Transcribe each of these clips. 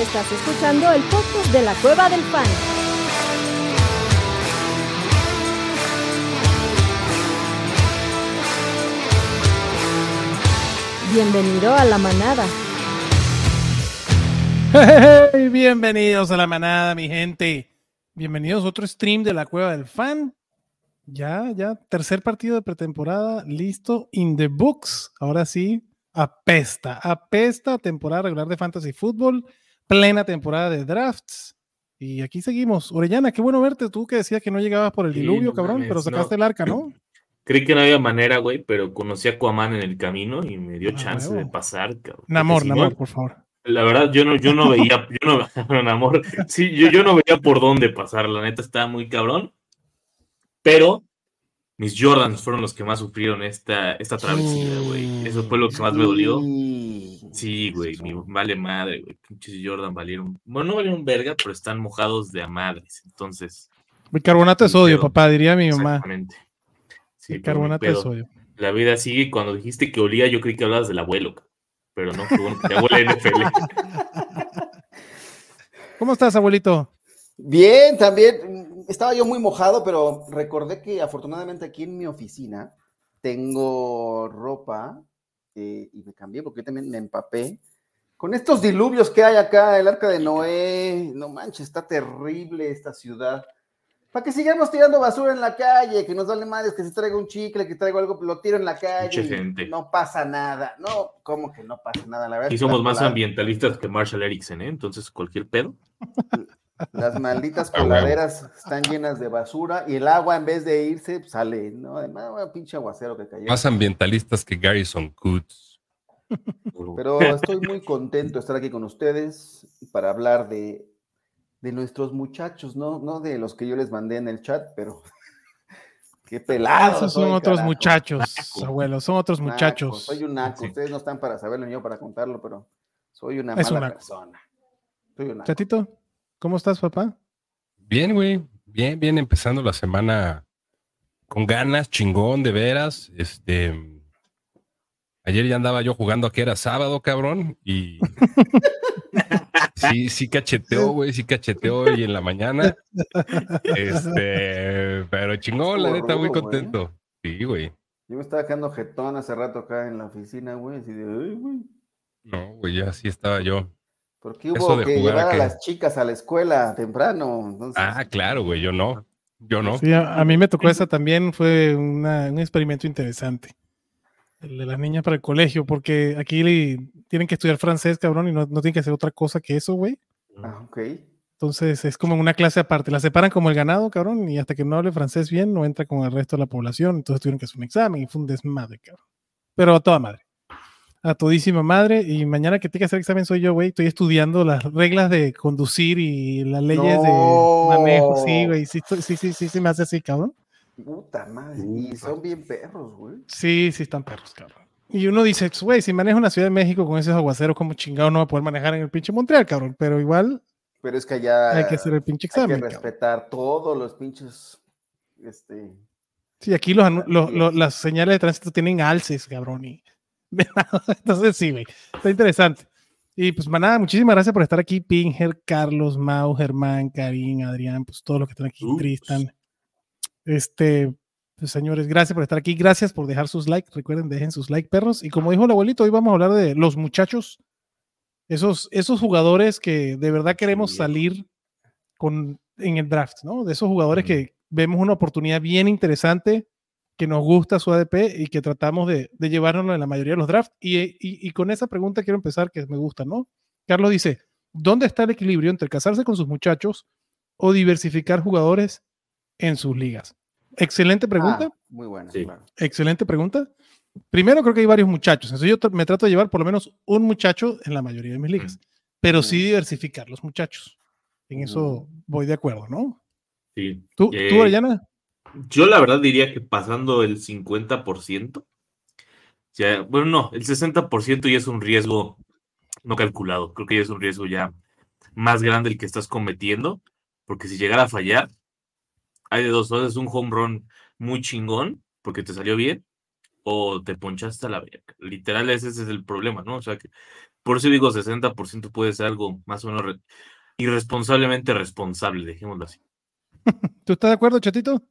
Estás escuchando el podcast de la Cueva del Fan. Bienvenido a la manada. Hey, bienvenidos a la manada, mi gente. Bienvenidos a otro stream de la Cueva del Fan. Ya, ya, tercer partido de pretemporada, listo, in the books. Ahora sí, apesta, apesta temporada regular de Fantasy Football, plena temporada de drafts. Y aquí seguimos. Orellana, qué bueno verte. Tú que decías que no llegabas por el Sí, diluvio, no cabrón, mames, pero sacaste no. el arca, ¿no? Creí que no había manera, güey, pero conocí a Aquaman en el camino y me dio Ah, chance huevo. de pasar, cabrón. Namor, no, Namor, por favor. La verdad, yo no, yo no veía, yo no, Namor, sí, yo, yo no veía por dónde pasar, la neta estaba muy cabrón. Pero mis Jordans fueron los que más sufrieron esta, esta travesía, güey. Eso fue lo que más me dolió. Sí, güey, mi vale madre, güey. Pinches Jordan valieron. Bueno, no valieron verga, pero están mojados de a madres. Entonces, Bicarbonato sodio, pedo. papá, diría mi mamá. exactamente. Sí, Bicarbonato de pedo. sodio. La vida sigue. Cuando dijiste que olía, yo creí que hablabas del abuelo. Pero no, bueno te huele NFL. ¿Cómo estás, abuelito? Bien, también. Estaba yo muy mojado, pero recordé que afortunadamente aquí en mi oficina tengo ropa eh, y me cambié porque yo también me empapé. Con estos diluvios que hay acá, el arca de Noé, no manches, está terrible esta ciudad. Para que sigamos tirando basura en la calle, que nos vale madres, que se traiga un chicle, que traiga algo, lo tiro en la calle. Gente. No pasa nada. No, ¿cómo que no pasa nada? La verdad Y somos más ambientalistas que Marshall Erickson, ¿eh? Entonces, cualquier pedo. Las malditas A huevo. coladeras están llenas de basura y el agua en vez de irse pues, sale, ¿no? Además, un pinche aguacero que cayó. Más ambientalistas que Garrison Coots. Pero estoy muy contento de estar aquí con ustedes para hablar de, de nuestros muchachos, ¿no? No de los que yo les mandé en el chat, pero qué pelados. Esos son soy, otros carajo. muchachos, Naco. abuelo, son otros Naco, muchachos. Soy un naco. Sí. Ustedes no están para saberlo ni yo para contarlo, pero soy una Es mala persona. Soy un naco. Chatito, ¿cómo estás, papá? Bien, güey. Bien, bien, empezando la semana con ganas, chingón, de veras. Este. Ayer ya andaba yo jugando a que era sábado, cabrón, y. Sí, sí cacheteó, güey, sí cacheteó hoy en la mañana. Este, pero chingón, la neta, muy contento. Sí, güey. Yo me estaba quedando jetón hace rato acá en la oficina, güey, así de, "Ay, güey. No, güey, ya sí estaba yo. Porque Eso hubo de que llevar a que- las chicas a la escuela temprano. Entonces, Ah, claro, güey, yo no. Yo no. Sí, a, a mí me tocó esa también, fue una- un experimento interesante. El de las niñas para el colegio, porque aquí le- tienen que estudiar francés, cabrón, y no, no tienen que hacer otra cosa que eso, güey. ah, ok. Entonces es como una clase aparte. La separan como el ganado, cabrón, y hasta que no hable francés bien, no entra con el resto de la población. Entonces tuvieron que hacer un examen y fue un desmadre, cabrón. Pero a toda madre. A todísima madre. Y mañana que tenga que hacer examen soy yo, güey. Estoy estudiando las reglas de conducir y las leyes No. de manejo. Sí, güey. Sí, sí, sí, sí, sí, me hace así, cabrón. Puta madre. Y son bien perros, güey. Sí, sí, están perros, cabrón. Y uno dice, güey, si manejo una Ciudad de México con esos aguaceros, como chingado no va a poder manejar en el pinche Montreal, cabrón. Pero igual Pero es que allá hay que hacer el pinche hay que examen. cabrón. respetar todos los pinches. Este. Sí, aquí los, los- los- las señales de tránsito tienen alces, cabrón. Y... Entonces, sí, güey. Está interesante. Y pues, manada, muchísimas gracias por estar aquí. Pinger, Carlos, Mau, Germán, Karim, Adrián, pues todos los que están aquí, Ups. Tristan. Este, pues, señores, gracias por estar aquí. Gracias por dejar sus likes. Recuerden, dejen sus likes, perros. Y como dijo el abuelito, hoy vamos a hablar de los muchachos. Esos, esos jugadores que de verdad queremos Sí. salir con, en el draft, ¿no? De esos jugadores que vemos una oportunidad bien interesante, que nos gusta su ADP y que tratamos de, de llevárnoslo en la mayoría de los drafts. Y, y- y con esa pregunta quiero empezar, que me gusta, ¿no? Carlos dice, ¿dónde está el equilibrio entre casarse con sus muchachos o diversificar jugadores en sus ligas? Excelente pregunta. ah, muy buena, Sí. claro. Excelente pregunta. Primero creo que hay varios muchachos. Entonces yo me trato de llevar por lo menos un muchacho en la mayoría de mis ligas, pero sí diversificar los muchachos. En eso voy de acuerdo, ¿no? Sí. ¿Tú, Eh, tú Ariana? Yo la verdad diría que pasando el 50%, ya, bueno, no, el 60% ya es un riesgo no calculado. Creo que ya es un riesgo ya más grande el que estás cometiendo, porque si llegara a fallar, hay de dos, o un home run muy chingón, porque te salió bien, o te ponchaste a la verga. Literal, ese es el problema, ¿no? O sea, que Por eso digo 60% puede ser algo más o menos re- irresponsablemente responsable, dejémoslo así. ¿Tú estás de acuerdo, Chatito?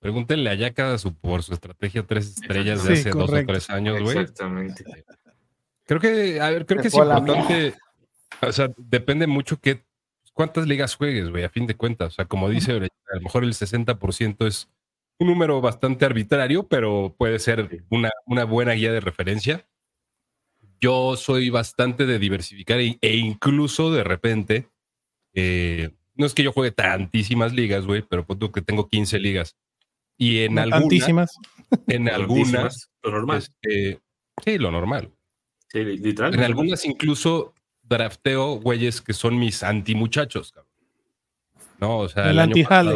Pregúntenle a Yaka su, por su estrategia tres estrellas de Sí, hace dos o tres años, güey. Exactamente. Creo que, a ver, creo que es importante. O sea, depende mucho que cuántas ligas juegues, güey, a fin de cuentas. O sea, como dice, a lo mejor el 60% es un número bastante arbitrario, pero puede ser una, una buena guía de referencia. Yo soy bastante de diversificar e, e incluso de repente, eh, no es que yo juegue tantísimas ligas, güey, pero punto que tengo 15 ligas. Y en algunas, tantísimas. en algunas, Lo normal. este, sí, lo normal. Sí, literal. En algunas incluso drafteo güeyes que son mis anti-muchachos, cabrón. No, o sea, El año antijale.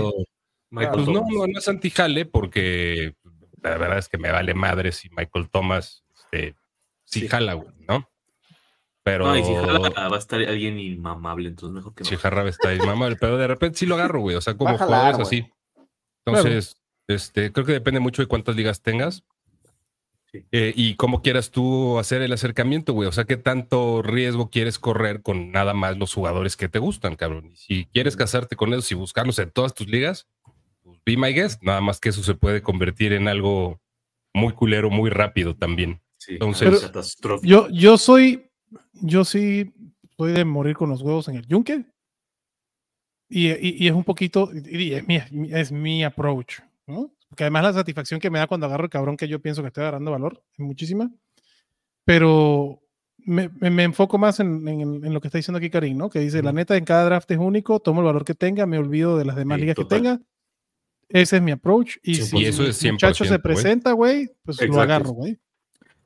Pues no, Thomas. no, no es antijale porque la verdad es que me vale madre si Michael Thomas este, sí, Sí. jala, güey, ¿no? Pero No, y si jala, va a estar alguien inmamable, entonces mejor que no. si jarra está ahí, mamá, pero de repente sí lo agarro, güey. O sea, como Va a jalar, jugadores así. Entonces, este, creo que depende mucho de cuántas ligas tengas. Sí. eh, y cómo quieras tú hacer el acercamiento, güey. O sea, qué tanto riesgo quieres correr con nada más los jugadores que te gustan, cabrón. Y si quieres casarte con ellos y buscarlos en todas tus ligas, pues be my guest. Nada más que eso se puede convertir en algo muy culero, muy rápido también. Sí, Entonces-. Yo, yo soy, yo sí soy de morir con los huevos en el yunque. Y, y- y es un poquito, y es mi, es mi approach, ¿no? Porque además la satisfacción que me da cuando agarro el cabrón que yo pienso que estoy agarrando valor es muchísima. Pero me, me- me enfoco más en, en- en lo que está diciendo aquí Karim, ¿no? Que dice, la neta, en cada draft es único, tomo el valor que tenga, me olvido de las demás Sí, ligas total. que tenga. Ese es mi approach. Y si Y eso mi es muchacho se 100%, güey. presenta, güey, pues lo Exacto. agarro, güey.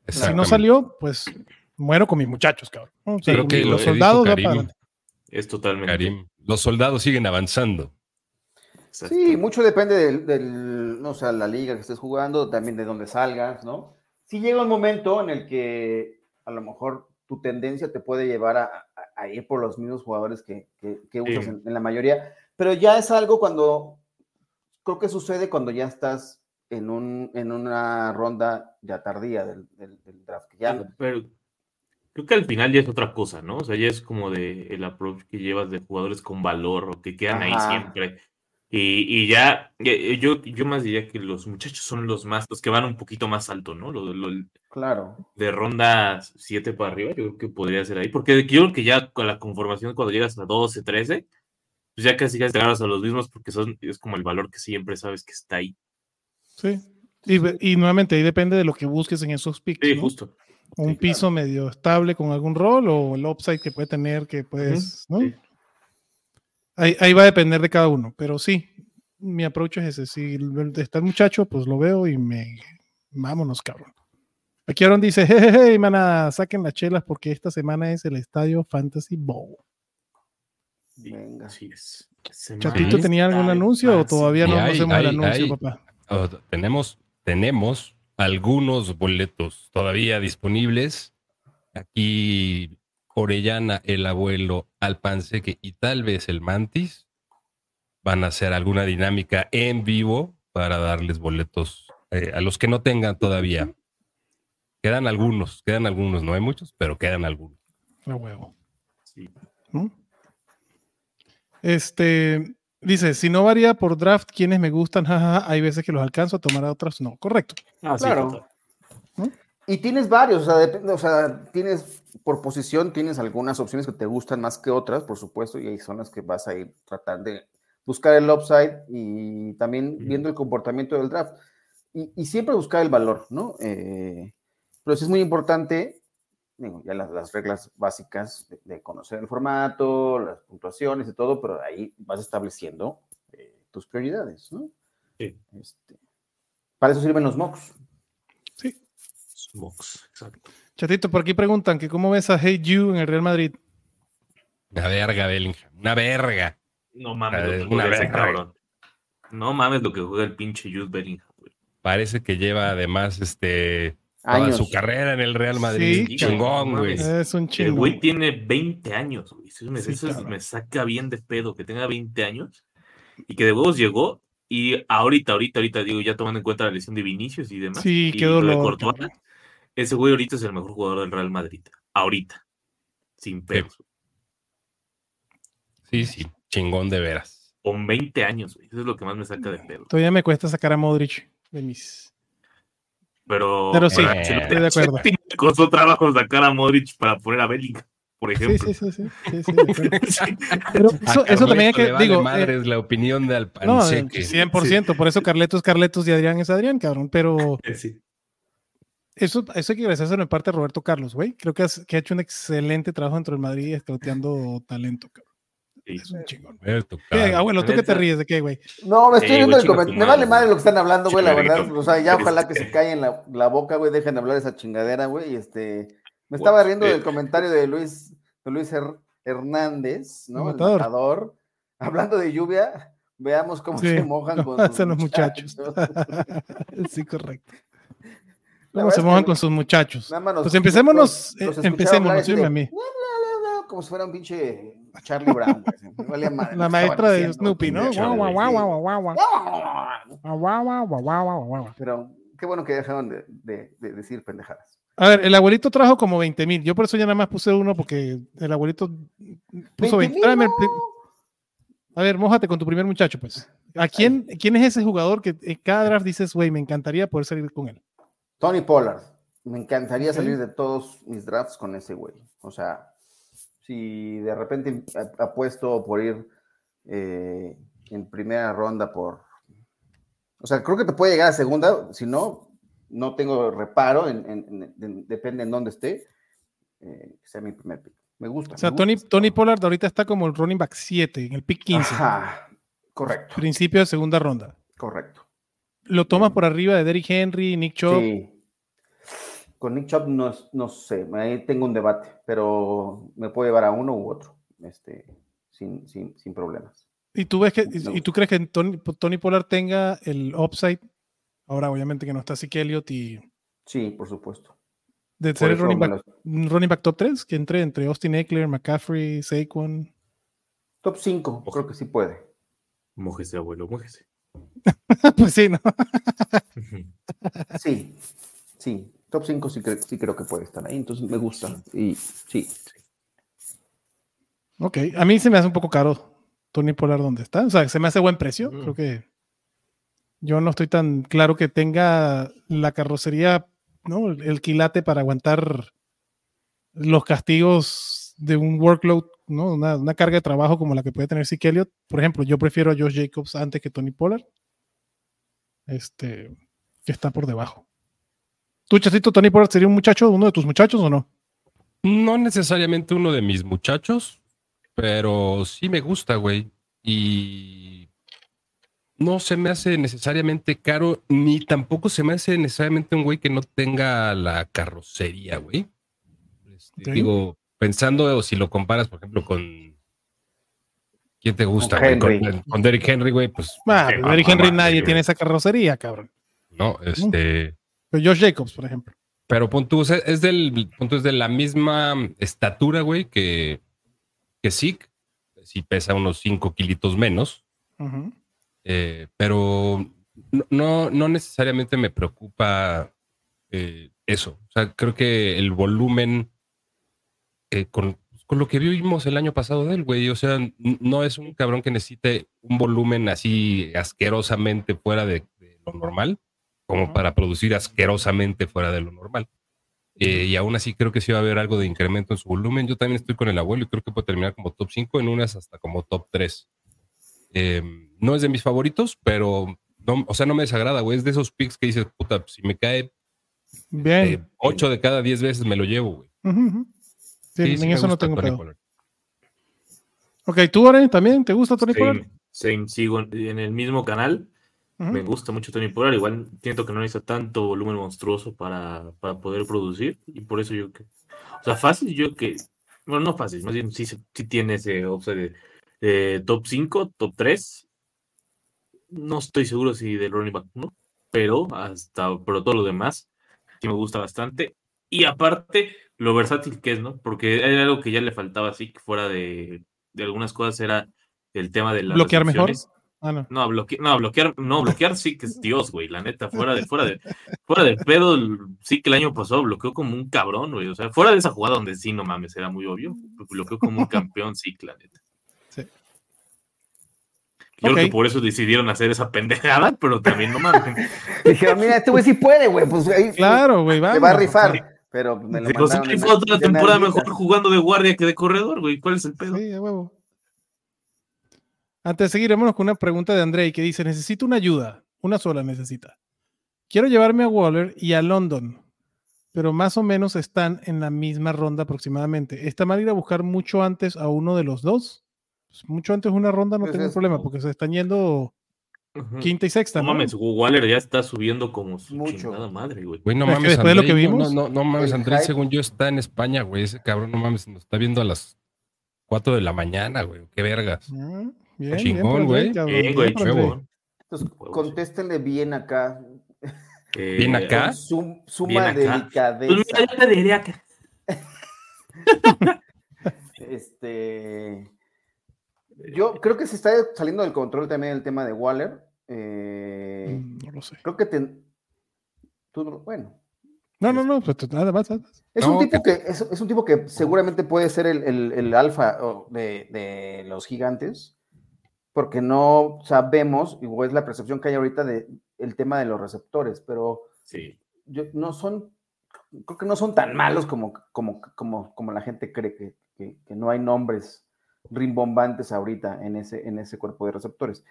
Si no salió, pues muero con mis muchachos, cabrón. O sea, Creo que los lo soldados para Karim, adelante. Es totalmente. Karim, los soldados siguen avanzando. Exacto. Sí, mucho depende del, del, no, sea, la liga que estés jugando, también de dónde salgas, ¿no? Si llega un momento en el que a lo mejor tu tendencia te puede llevar a, a- a ir por los mismos jugadores que, que- que usas Sí. en, en la mayoría, pero ya es algo cuando, creo que sucede cuando ya estás en, un, en una ronda ya tardía del, del- del draft, que ya, Pero creo que al final ya es otra cosa, ¿no? O sea, ya es como de el approach que llevas de jugadores con valor o que quedan ahí siempre. Y, y ya, eh, yo, yo más diría que los muchachos son los más, los que van un poquito más alto, ¿no? Lo, lo- claro. de ronda 7 para arriba, yo creo que podría ser ahí, porque yo creo que ya con la conformación cuando llegas a 12, 13, pues ya casi casi te agarras a los mismos porque son, es como el valor que siempre sabes que está ahí. Sí. Y, y nuevamente ahí depende de lo que busques en esos picks. Sí, ¿no? justo. Un sí, claro. piso medio estable con algún rol o el upside que puede tener que puedes, ¿no? sí. Ahí, ahí va a depender de cada uno, pero sí, mi approach es ese. Si el- está el muchacho, pues lo veo y me. Vámonos, cabrón. Aquí Aaron dice: Jejeje, mana, saquen las chelas porque esta semana es el estadio Fantasy Bowl. Venga. así es. ¿Chatito tenía algún el anuncio o todavía no hay, hacemos el hay, anuncio, hay. papá? Oh, tenemos, tenemos algunos boletos todavía disponibles. Aquí Orellana, el abuelo, Alpanseque y tal vez el Mantis van a hacer alguna dinámica en vivo para darles boletos eh, a los que no tengan todavía. Quedan algunos, quedan algunos, no hay muchos, pero quedan algunos. A huevo. Sí. ¿no? Este dice: si no varía por draft, quienes me gustan, jajaja, hay veces que los alcanzo a tomar a otros, no. Correcto. Ah, sí, Claro. Y tienes varios, o sea, depende, o sea, tienes por posición, tienes algunas opciones que te gustan más que otras, por supuesto, y hay son las que vas a ir tratar de buscar el upside y también viendo el comportamiento del draft. Y, y siempre buscar el valor, ¿no? Eh, pero sí es muy importante, digo, ya las, las reglas básicas de, de conocer el formato, las puntuaciones y todo, pero ahí vas estableciendo eh, tus prioridades, ¿no? Sí. Este, para eso sirven los mocks. Sí. Box, exacto. Chatito, por aquí preguntan que cómo ves a Hey You en el Real Madrid. Una verga, Bellingham, una verga. No mames, lo que una ese verga. cabrón. No mames lo que juega el pinche Jude Bellingham, güey. Parece que lleva además este toda Años. su carrera en el Real Madrid. Sí, Chingón, güey. Es un El chingo. güey tiene 20 años, güey. Eso, me, Sí, eso me saca bien de pedo que tenga 20 años y que de huevos llegó. Y ahorita, ahorita, ahorita, digo, ya tomando en cuenta la lesión de Vinicius y demás. Sí, y qué lo de dolor, Courtois. Ese güey ahorita es el mejor jugador del Real Madrid. Ahorita. Sin pedos. Sí, sí, chingón de veras. Con 20 años, güey. Eso es lo que más me saca de pedo. Todavía me cuesta sacar a Modric de mis. Pero, Pero sí, estoy de acuerdo. Costó trabajo sacar a Modric para poner a Bellingham, por ejemplo. sí, sí, sí, sí. Pero eso, eso también hay que, le vale digo, madre eh, es la opinión de no, Alpanseque. 100%, por eso Carleto es Carletos y Adrián es Adrián, cabrón, pero Sí. Eso, eso hay que agradecérselo en parte a Roberto Carlos, güey, creo que, has- que ha hecho un excelente trabajo dentro del Madrid escauteando talento, cabrón, Sí. es un chingón. Roberto ¿Qué, Carlos. abuelo, ¿tú qué te ríes de qué, güey? No, me estoy viendo el comentario. Me vale madre lo que están hablando, güey, la verdad. O sea, ya ojalá que se callen la, la boca, güey, dejen de hablar esa chingadera, güey. y Este, me estaba riendo eh. del comentario de Luis, de Luis Her- Hernández, ¿no? El El matador. Hablando de lluvia, veamos cómo Sí, se mojan con hacen sus los muchachos. sí, correcto. ¿Cómo se mojan con sus muchachos? Nada más nos- Pues empecémonos, eh, de, a Como si fuera un pinche Charlie Brown, valía madre La maestra de Snoopy, ¿no? chingadera, Guau, guau, güey, guau, sí. guau, guau, guau. Guau, guau, guau, guau, guau, guau, guau. Pero qué bueno que dejaron de, de- de decir pendejadas. A ver, el abuelito trajo como 20 mil. Yo por eso ya nada más puse uno porque el abuelito puso 20. 20,000, Tráeme el no. pri- A ver, mójate con tu primer muchacho, pues. ¿A quién, quién es ese jugador que en cada draft dices, güey, me encantaría poder salir con él? Tony Pollard. Me encantaría salir de todos mis drafts con ese güey. O sea, si de repente a- apuesto por ir eh, en primera ronda por... O sea, creo que te puede llegar a segunda. Si no, no tengo reparo. En, en- en- en- depende en dónde esté. eh, que sea mi primer pick. Me gusta. O sea, Tony. Tony Pollard ahorita está como el running back 7, en el pick 15, Ajá, correcto, principio de segunda ronda. correcto. Lo tomas por arriba de Derrick Henry, Nick Chubb. Sí. Con Nick Chubb no, no sé, ahí tengo un debate, pero me puede llevar a uno u otro, este, sin, sin, sin problemas. ¿Y tú ves que, y, tú crees que Tony, Tony Pollard tenga el upside? Ahora, obviamente que no está Zeke Elliott y Sí, por supuesto. de Por ser el running back, running back top 3, que entre entre Austin Eckler, McCaffrey, Saquon. Top 5, creo que sí puede. Mójese, abuelo, mójese. pues sí, ¿no? Sí, sí. Top 5 sí, cre- sí creo que puede estar ahí, entonces me gusta. Y sí, Ok, a mí se me hace un poco caro Tony Pollard donde está. O sea, se me hace buen precio. Mm. Creo que yo no estoy tan claro que tenga la carrocería, ¿no? El quilate para aguantar los castigos de un workload, ¿no? Una, una carga de trabajo como la que puede tener Zeke Elliott. Por ejemplo, yo prefiero a Josh Jacobs antes que Tony Pollard. Este, que está por debajo. ¿Tú, Chacito, Tony Pollard sería un muchacho, uno de tus muchachos o no? No necesariamente uno de mis muchachos, pero sí me gusta, güey. Y no se me hace necesariamente caro, ni tampoco se me hace necesariamente un güey que no tenga la carrocería, güey. Este. Digo, pensando si lo comparas, por ejemplo, con. ¿Quién te gusta, Con güey? Henry. Con, con Derrick Henry, güey, pues Ah, Sí, pero ah, Derrick ah, Henry ah, nadie tiene esa carrocería, cabrón. no, este. Pero Josh Jacobs, por ejemplo. Pero pon tú, o sea, es del punto es de la misma estatura, güey, que, que Zeke. Si pesa unos 5 kilitos menos. Eh, pero no- no, no necesariamente me preocupa eh, eso. O sea, creo que el volumen eh, con, con lo que vimos el año pasado de él, güey. O sea, no es un cabrón que necesite un volumen así asquerosamente fuera de, de lo normal, como para producir asquerosamente fuera de lo normal. Eh, y aún así creo que sí va a haber algo de incremento en su volumen. Yo también estoy con el abuelo y creo que puede terminar como top 5, en unas hasta como top 3. no es de mis favoritos, pero no, o sea, no me desagrada, güey. Es de esos picks que dices, puta, si me cae Bien. 8 de cada 10 veces me lo llevo, güey. Sí, Sí, en sí eso no tengo Tony pedo. Pollard. Ok, ¿tú, Oren, también te gusta Tony Pollard? Same, sigo en el mismo canal. Me gusta mucho Tony Pollard. Igual siento que no necesita tanto volumen monstruoso para, para poder producir. Y por eso yo que. O sea, fácil, yo que. Bueno, no fácil, más bien sí, tiene ese upside de, de top 5, top 3. No estoy seguro si del running back 1, pero hasta pero todo lo demás sí me gusta bastante. Y aparte, lo versátil que es, ¿no? Porque hay algo que ya le faltaba así, que fuera de, de algunas cosas, era el tema de las Bloquear mejor. Ah, no. No, bloquear, no, bloquear, no, bloquear sí que es Dios, güey, la neta, fuera de, fuera de, fuera de pedo, sí que el año pasado bloqueó como un cabrón, güey, o sea, fuera de esa jugada donde sí, no mames, era muy obvio, bloqueó como un campeón, sí, la neta. Sí. Yo creo que por eso decidieron hacer esa pendejada, pero también no mames. Dijeron, mira, este güey sí puede, güey, pues ahí Claro, güey, se vamos. va a rifar. Pero me lo mandaron en- toda la temporada mejor jugando de guardia que de corredor, güey, ¿cuál es el pedo? Sí, a huevo. Antes de seguir, vámonos con una pregunta de Andrei que dice: Necesito una ayuda. Una sola necesita. Quiero llevarme a Waller y a London, pero más o menos están en la misma ronda aproximadamente. ¿Está mal ir a buscar mucho antes a uno de los dos? Pues mucho antes de una ronda no Pues tengo es- problema porque se están yendo Quinta y sexta. No ¿no? mames, Waller ya está subiendo como su Mucho. chingada madre, güey. Güey, no mames, después de lo que vimos, no, no, no mames, Andrés, según yo, está en España, güey. Ese cabrón, no mames, nos está viendo a las 4 de la mañana, güey. Qué vergas. Ah, Bien, Chingón, güey. Bien, güey. Entonces, contéstenle bien acá. Eh, ¿Bien acá? Suma Bien acá. delicadeza. Pues mira, yo te diría que. Este. Yo creo que se está saliendo del control también el tema de Waller. Eh, Mm, No lo sé. creo que ten- tú no- bueno. No, no, no, pues, nada más. nada más. Es, No, un tipo que, es, es un tipo que seguramente puede ser el, el- el alfa de, de los gigantes, porque no sabemos, o es la percepción que hay ahorita de el tema de los receptores, pero Sí. yo, no son, creo que no son tan malos como, como, como, como la gente cree que, que- que no hay nombres rimbombantes ahorita en ese, en ese cuerpo de receptores.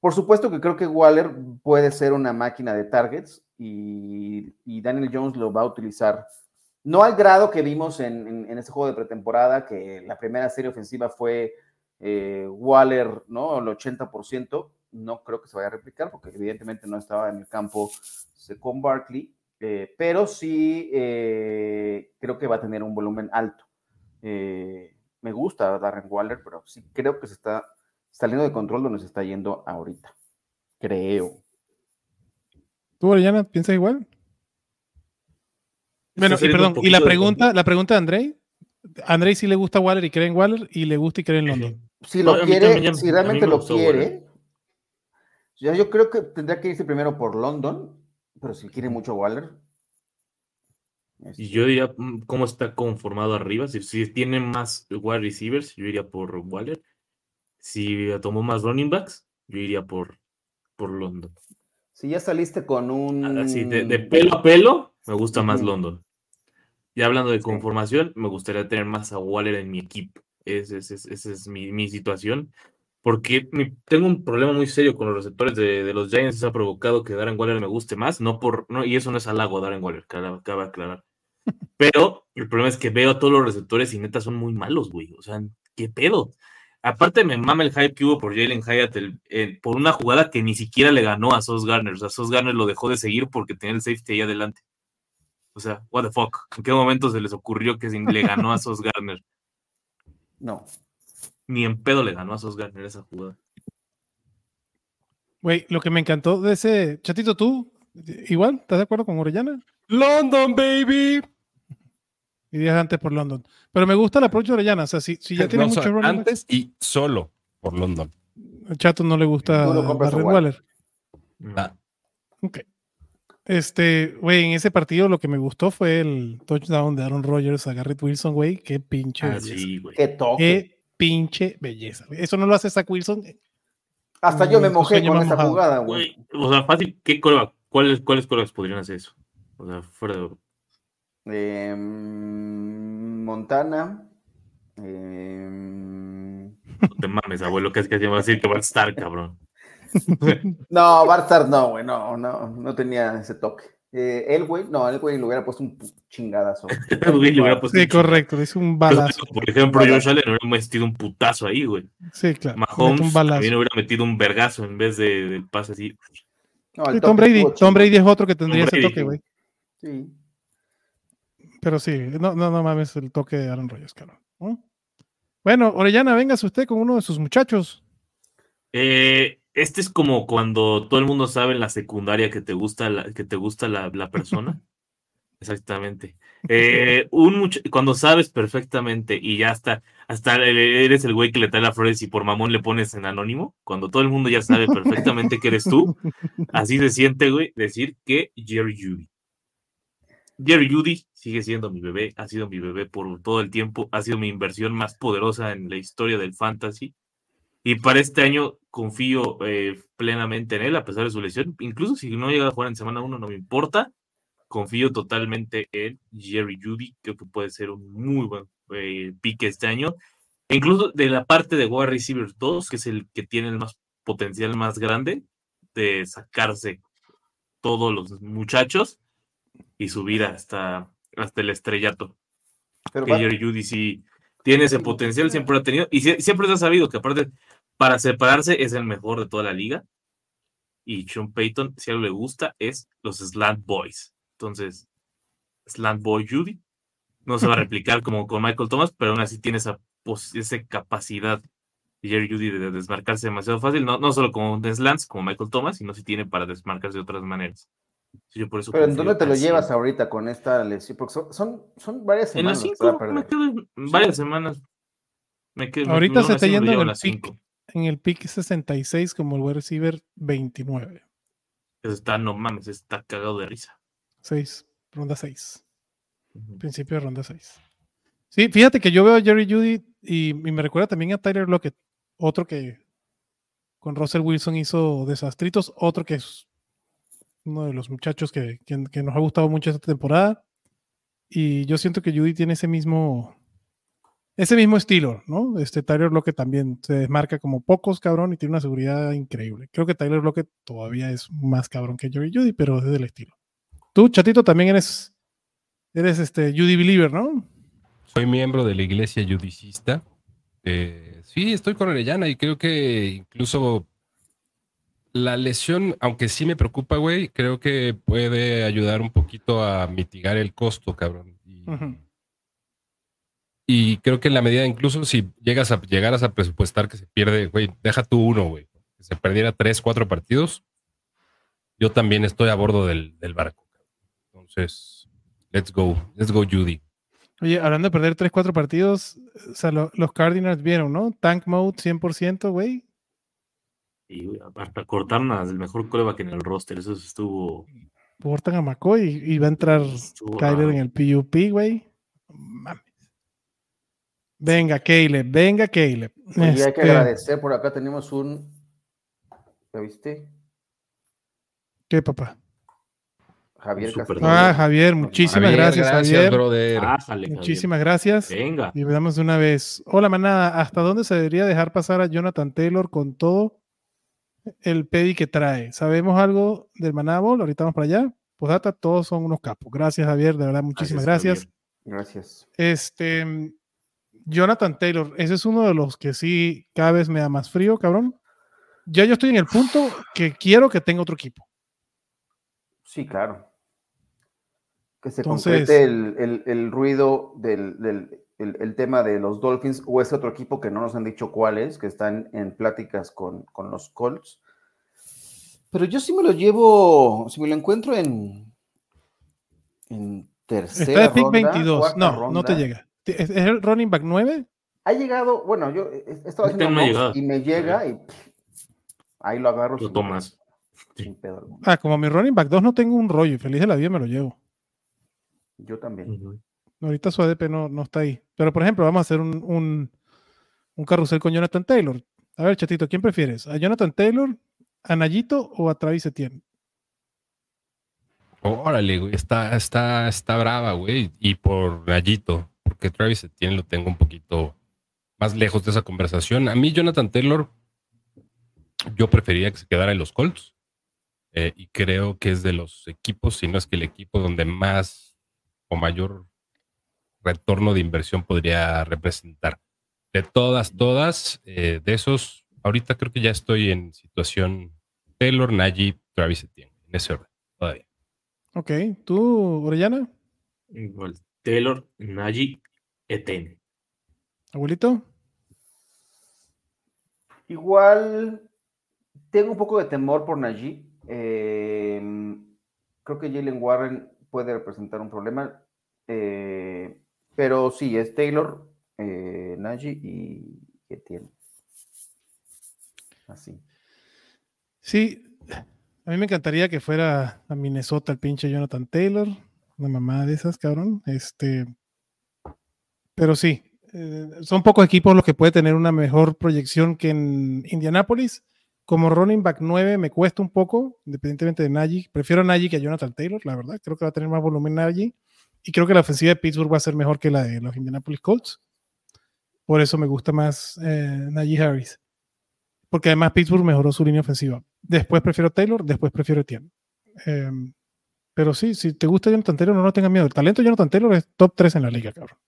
Por supuesto que creo que Waller puede ser una máquina de targets y, y Daniel Jones lo va a utilizar, no al grado que vimos en, en, en ese juego de pretemporada, que la primera serie ofensiva fue eh, Waller, ¿no? El 80%, no creo que se vaya a replicar porque evidentemente no estaba en el campo con Barkley, eh, pero sí eh, creo que va a tener un volumen alto. Eh, me gusta Darren Waller, pero sí creo que se está saliendo de control donde se está yendo ahorita. Creo. ¿Tú, Orellana, piensas igual? Bueno, y perdón, y la pregunta, la pregunta de Andrei. Andrei sí le gusta Waller y cree en Waller y le gusta y cree en London. Si lo quiere, también si realmente lo quiere, ya yo creo que tendría que irse primero por London, pero si quiere mucho Waller. Y este, yo diría mm, cómo está conformado arriba. Si, si tiene más wide receivers, yo iría por Waller. Si tomó más running backs, yo iría por, por London. Si ya saliste con un. Así, de, de pelo a pelo, me gusta más. London. Y hablando de Sí. conformación, me gustaría tener más a Waller en mi equipo. Ese, ese- ese- esa es mi, mi situación. Porque mi- tengo un problema muy serio con los receptores de, de los Giants. Eso ha provocado que Darren Waller me guste más. No por, no, y eso no es halago a Darren Waller, cabe, cabe aclarar. Pero el problema es que veo a todos los receptores y neta son muy malos, güey. O sea, ¿qué pedo? Aparte me mama el hype que hubo por Jalen Hyatt el- el- por una jugada que ni siquiera le ganó a Sos Garner. O sea, Sos Garner lo dejó de seguir porque tenía el safety ahí adelante. O sea, what the fuck. ¿En qué momento se les ocurrió que le ganó a Sos Garner? No. Ni en pedo le ganó a Sos Garner esa jugada. Güey, lo que me encantó de ese. Chatito, tú, igual, ¿estás de acuerdo con Orellana? London, baby. Y días antes por London. Pero me gusta el approach de Orellana. O sea, si, si ya tiene No, o mucho sea, running back, antes y solo por London. a Chato no le gusta Darren por Waller. Ah. Ok. Este, güey, en ese partido lo que me gustó fue el touchdown de Aaron Rodgers a Garrett Wilson, güey. Qué pinche Ah, belleza. sí, güey. Qué toque. Qué pinche belleza. Eso no lo hace Zach Wilson. Hasta yo me mojé con esa mojado. jugada, güey. O sea, fácil, ¿qué coreback? ¿Cuáles, cuáles podrían hacer eso? O sea, fuera de. Em, Montana. em, No te mames, abuelo, que es que se llama así que va a estar, cabrón. No, Bartar no, güey, no, no, no tenía ese toque. Eh, el güey, no, el güey le hubiera puesto un chingadazo. Güey, le hubiera puesto Sí, un correcto. Es un Pero, balazo. Por ejemplo. Josh Allen hubiera metido un putazo ahí, güey. Sí, claro. Mahomes un balazo. también hubiera metido un vergazo en vez de, del pase así. No, el Sí, toque Tom Brady. Tom. Brady es otro que tendría ese Brady, toque, güey. Sí. Pero sí, no, no, no mames el toque de Aaron Rodgers, cabrón. ¿no? Bueno, Orellana, véngase usted con uno de sus muchachos. Eh, este es como cuando todo el mundo sabe en la secundaria que te gusta la, que te gusta la, la persona. Exactamente. Eh, un mucho, cuando sabes perfectamente y ya hasta, hasta eres el güey que le trae las flores y por mamón le pones en anónimo, cuando todo el mundo ya sabe perfectamente que eres tú, así se siente, güey, decir que Jerry Judy. Jerry Judy sigue siendo mi bebé, ha sido mi bebé por todo el tiempo, ha sido mi inversión más poderosa en la historia del fantasy. Y para este año confío eh, plenamente en él, a pesar de su lesión. Incluso si no llega a jugar en semana 1, no me importa. Confío totalmente en Jerry Judy. Creo que puede ser un muy buen eh, pique este año. E incluso de la parte de wide receiver 2, que es el que tiene el más potencial más grande de sacarse todos los muchachos y subir hasta, hasta el estrellato. Pero que Jerry Judy sí tiene ese potencial, siempre lo ha tenido. Y sie- siempre se ha sabido que aparte, para separarse, es el mejor de toda la liga. Y Sean Payton, si algo le gusta, es los Slant Boys. Entonces, Slant Boy Judy no se va a replicar como con Michael Thomas, pero aún así tiene esa, esa capacidad Jerry Judy de desmarcarse demasiado fácil, no, no solo con slants como Michael Thomas, sino si tiene para desmarcarse de otras maneras. Yo por eso Pero ¿en dónde te lo así. llevas ahorita con esta lesión? Porque son, son, son varias En las semanas. que va a 5, me quedo en varias semanas. Me quedo, Ahorita se está yendo en en el las pick. cinco. En el pick 66 como el wide receiver 29. Eso Está, no mames, está cagado de risa. 6, ronda 6. Ujú. Principio de ronda 6. Sí, fíjate que yo veo a Jerry Judy y, y me recuerda también a Tyler Lockett, otro que con Russell Wilson hizo desastritos, otro que es uno de los muchachos que, que- que nos ha gustado mucho esta temporada. Y yo siento que Judy tiene ese mismo, ese mismo estilo, ¿no? Este Tyler Lockett también se desmarca como pocos, cabrón, y tiene una seguridad increíble. Creo que Tyler Lockett todavía es más cabrón que Jerry Judy, pero es del estilo. Tú, chatito, también eres, eres este Judy Believer, ¿no? Soy miembro de la iglesia judicista. Eh, sí, estoy con Orellana y creo que incluso la lesión, aunque sí me preocupa, güey, creo que puede ayudar un poquito a mitigar el costo, cabrón. Y, Ujú. y creo que en la medida, incluso si llegas a llegaras a presupuestar que se pierde, güey, deja tú uno, güey, que se perdiera tres, cuatro partidos, yo también estoy a bordo del, del barco. Entonces, let's go, let's go, Judy. Oye, hablando de perder 3-4 partidos, o sea, lo- los Cardinals vieron, ¿no? Tank mode 100%, güey. Y hasta cortaron al mejor coreback en el roster. Eso estuvo. Portan a McCoy y, y va a entrar estuvo Kyler en el PUP, güey. Mames. Venga, Caleb, venga, Caleb. Oye, hay que Este, agradecer. Por acá tenemos un. ¿Ya viste? ¿Qué, papá? Javier. Ah, Javier, muchísimas Javier, gracias, Javier. Muchísimas gracias. Venga. Y veamos de una vez. Hola, manada. ¿Hasta dónde se debería dejar pasar a Jonathan Taylor con todo el pedi que trae? ¿Sabemos algo del Manada Bowl? Ahorita vamos para allá. Pues data, todos son unos capos. Gracias, Javier. De verdad, muchísimas gracias. Gracias. Este, Jonathan Taylor, ese es uno de los que sí cada vez me da más frío, cabrón. Ya yo estoy en el punto que quiero que tenga otro equipo. Sí, claro. Que se Entonces- concrete el, el- el ruido del, del- el, el tema de los Dolphins o ese otro equipo que no nos han dicho cuál es, que están en pláticas con, con los Colts. Pero yo sí me lo llevo, si me lo encuentro en, en tercera Está de pick ronda, 22. cuarta No, no te llega. ¿Es es el running back 9? Ha llegado, bueno, yo he he estado Ahorita haciendo me y me llega y pff, ahí lo agarro. Lo sin- tomas. Sin pedo alguno. Ah, como mi running back 2 no tengo un rollo. y Feliz de la vida me lo llevo. Yo también. Ahorita su ADP no, no está ahí. Pero, por ejemplo, vamos a hacer un, un, carrusel con Jonathan Taylor. A ver, chatito, ¿quién prefieres? ¿A Jonathan Taylor, a Nayito o a Travis Etienne? Órale, güey, está, está, está brava, güey. Y por Gallito, porque Travis Etienne lo tengo un poquito más lejos de esa conversación. A mí, Jonathan Taylor, yo prefería que se quedara en los Colts. eh, y creo que es de los equipos, si no es que el equipo donde más o mayor retorno de inversión podría representar. De todas, todas, eh, de esos, ahorita creo que ya estoy en situación Taylor, Najee, Travis Etienne, en ese orden, todavía. Ok, ¿tú, Orellana? Igual. Taylor, Najee, Eten. ¿Abuelito? Igual tengo un poco de temor por Najee. Eh, creo que Jalen Warren puede representar un problema. Eh, pero sí, es Taylor, eh, Najee y Etienne. Así. Sí, a mí me encantaría que fuera a Minnesota el pinche Jonathan Taylor, una mamá de esas, cabrón. Este, pero sí, eh, son pocos equipos los que puede tener una mejor proyección que en Indianapolis. Como running back 9 me cuesta un poco, independientemente de Najee. Prefiero a Najee que a Jonathan Taylor, la verdad. Creo que va a tener más volumen Najee. Y creo que la ofensiva de Pittsburgh va a ser mejor que la de los Indianapolis Colts. Por eso me gusta más eh, Najee Harris. Porque además Pittsburgh mejoró su línea ofensiva. Después prefiero Taylor, después prefiero Etienne. Eh, pero sí, si te gusta Jonathan Taylor, no, no tengas miedo. El talento de Jonathan Taylor es top 3 en la liga, cabrón.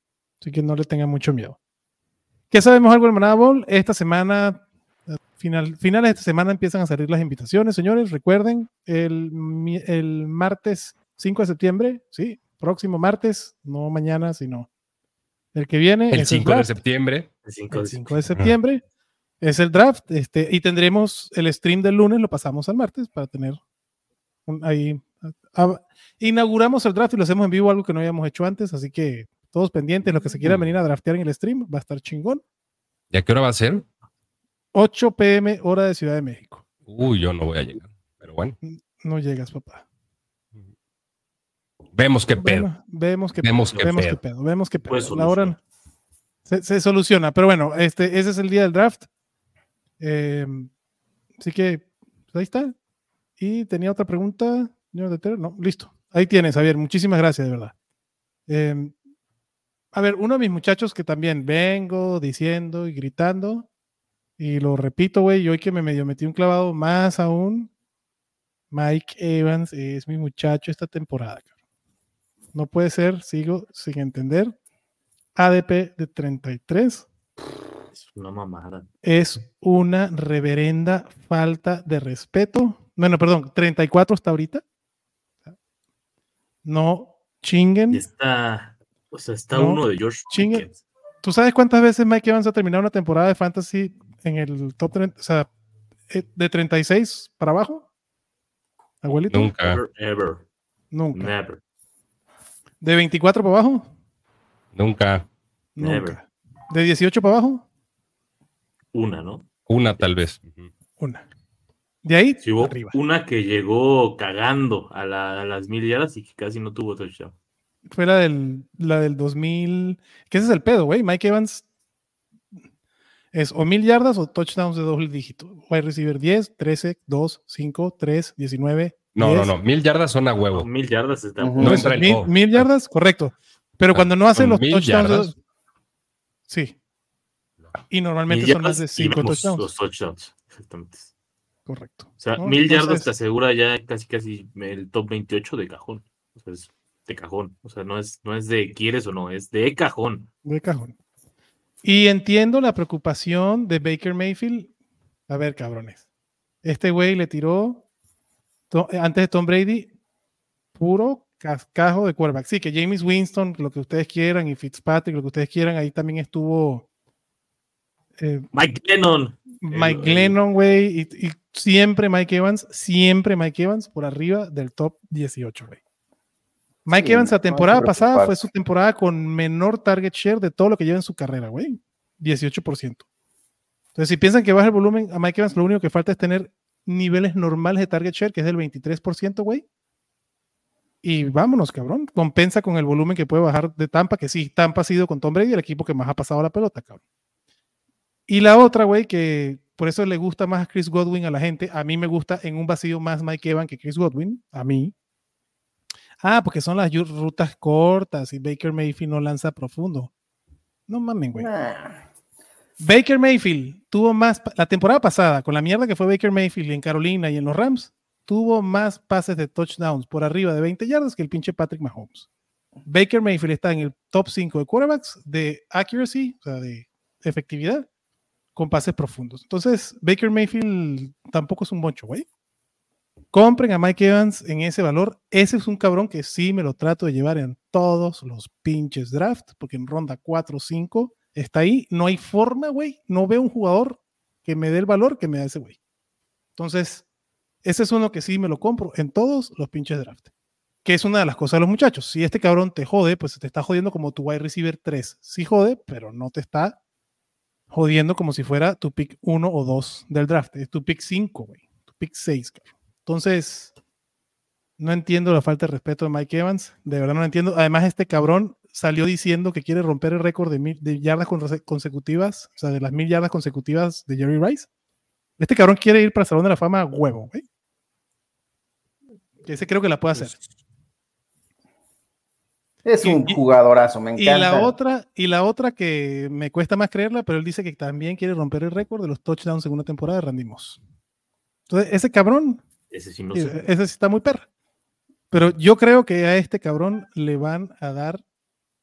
Así que no le tengan mucho miedo. ¿Qué sabemos algo del Manada Bowl? Esta semana, final, finales de esta semana empiezan a salir las invitaciones, señores. Recuerden, el, el martes 5 de septiembre, sí, próximo martes, no mañana, sino el que viene. El es 5 de draft. septiembre. El cinco El de 5 de septiembre es el draft. Este, y tendremos el stream del lunes, lo pasamos al martes para tener un- ahí. a- inauguramos el draft y lo hacemos en vivo, algo que no habíamos hecho antes. Así que todos pendientes, los que se quieran venir a draftear en el stream, va a estar chingón. ¿Y a qué hora va a ser? 8 pm, hora de Ciudad de México. Uy, yo no voy a llegar. Pero bueno, No llegas, papá. Vemos qué pedo. Vemos que Vemos pedo, qué vemos pedo. qué pedo, vemos qué pedo. Pues La hora se, se soluciona, pero bueno, este, ese es el día del draft. Eh, así que pues ahí está. Y tenía otra pregunta. señor de Ter- No, listo. Ahí tienes, Javier. Muchísimas gracias, de verdad. Eh, a ver, uno de mis muchachos que también vengo diciendo y gritando, y lo repito, güey, y hoy que me medio metí un clavado más aún, Mike Evans es mi muchacho esta temporada. No puede ser, sigo sin entender. ADP de 33 Es una mamada. es una reverenda falta de respeto. Bueno, perdón, 34 hasta ahorita. No chinguen. Y está, o sea, está No, uno de George chingue. Pickens. ¿Tú sabes cuántas veces Mike Evans ha terminado una temporada de fantasy en el top 30? O sea, eh, de 36 para abajo. Abuelito. Nunca. Ever, ever, Nunca. never. De 24 para abajo. Nunca. Nunca. Never. De 18 para abajo. Una, ¿no? Una tal vez. Una. De ahí Sí, hubo arriba. una que llegó cagando a, la- a las mil yardas y que casi no tuvo touchdown. Fue la del, la del 2000. Que ese es el pedo, güey. Mike Evans es o mil yardas o touchdowns de doble dígito. Wide receiver 10, 13, 2, 5, 3, 19. No, 10. no, no. Mil yardas son a No, huevo. mil yardas está Ujú. No, No eso, entra el mil, yardas, correcto. Pero Ah, cuando no hacen con los mil touchdowns. yardas. sí. Y normalmente son más de y 5 menos touchdowns. los touchdowns. Exactamente. Correcto. O sea, ¿no? mil yardas te asegura ya casi casi el top 28 de cajón. O sea, es de cajón. O sea, no es, no es de quieres o no, es de cajón. De cajón. Y entiendo la preocupación de Baker Mayfield. A ver, cabrones. Este güey le tiró to- antes de Tom Brady puro cascajo de quarterback. Sí, que James Winston, lo que ustedes quieran, y Fitzpatrick, lo que ustedes quieran, ahí también estuvo eh, Mike Lennon. Mike el- Glennon, güey, y, y siempre Mike Evans, siempre Mike Evans por arriba del top 18, güey. Mike Sí, Evans la no temporada pasada fue su temporada con menor target share de todo lo que lleva en su carrera, güey. 18%. Entonces, si piensan que baja el volumen a Mike Evans, lo único que falta es tener niveles normales de target share, que es del 23%, güey. Y vámonos, cabrón. Compensa con el volumen que puede bajar de Tampa, que sí, Tampa ha sido con Tom Brady el equipo que más ha pasado la pelota, cabrón. Y la otra, güey, que por eso le gusta más a Chris Godwin a la gente. A mí me gusta en un vacío más Mike Evans que Chris Godwin. A mí. Ah, porque son las rutas cortas y Baker Mayfield no lanza profundo. No mamen, güey. Baker Mayfield tuvo más, la temporada pasada, con la mierda que fue Baker Mayfield en Carolina y en los Rams, tuvo más pases de touchdowns por arriba de 20 yardas que el pinche Patrick Mahomes. Baker Mayfield está en el top 5 de quarterbacks de accuracy, o sea, de efectividad, con pases profundos. Entonces, Baker Mayfield tampoco es un moncho, güey. Compren a Mike Evans en ese valor. Ese es un cabrón que sí me lo trato de llevar en todos los pinches drafts, porque en ronda 4 o 5 está ahí. No hay forma, güey. No veo un jugador que me dé el valor que me da ese güey. Entonces, ese es uno que sí me lo compro en todos los pinches drafts. que es una de las cosas de los muchachos. Si este cabrón te jode, pues te está jodiendo como tu wide receiver 3. Sí jode, pero no te está jodiendo como si fuera tu pick 1 o 2 del draft. Es tu pick 5, güey. Tu pick 6, cabrón. Entonces, no entiendo la falta de respeto de Mike Evans. De verdad no lo entiendo. Además, este cabrón salió diciendo que quiere romper el récord de, mil, de yardas consecutivas, o sea, de las mil yardas consecutivas de Jerry Rice. Este cabrón quiere ir para el Salón de la Fama a huevo, güey. Ese creo que la puede hacer. Es un jugadorazo, me encanta. Y la, otra, y la otra que me cuesta más creerla, pero él dice que también quiere romper el récord de los touchdowns en una temporada de Randy Moss. Entonces, ese cabrón, ese sí, no sé. ese sí está muy perra. Pero yo creo que a este cabrón le van a dar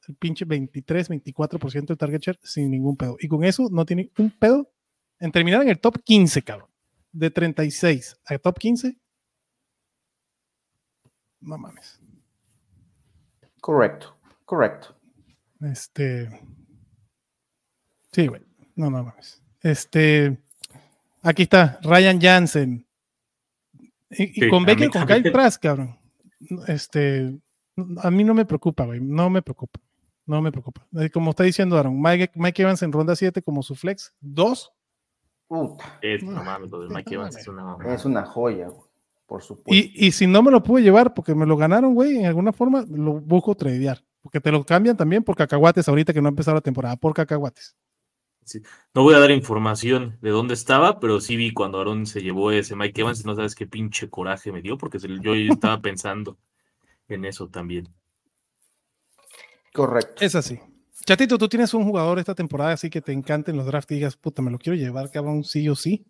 el pinche 23, 24% de target share sin ningún pedo. Y con eso no tiene un pedo en terminar en el top 15, cabrón. De 36 a top 15. No mames. Correcto, correcto. Este. Sí, güey. No, no mames. Este. Aquí está, Ryan Jansen. Y, con Baker con Kyle Trask, cabrón. Este. A mí no me preocupa, güey. No me preocupa. No me preocupa. Como está diciendo Aaron, Mike, Mike Evans en ronda 7 como su flex. Dos. Es, no, mames, Mike Evans es una, es una joya, güey. Por supuesto. Y, y, si no me lo pude llevar porque me lo ganaron, güey, en alguna forma, lo busco tradear. Porque te lo cambian también por cacahuates ahorita que no ha empezado la temporada, por cacahuates. Sí. No voy a dar información de dónde estaba, pero sí vi cuando Aaron se llevó ese Mike Evans y no sabes qué pinche coraje me dio porque yo estaba pensando en eso también. Correcto. Es así. Chatito, tú tienes un jugador esta temporada así que te encanten los drafts y digas, puta, me lo quiero llevar, cabrón, sí o sí.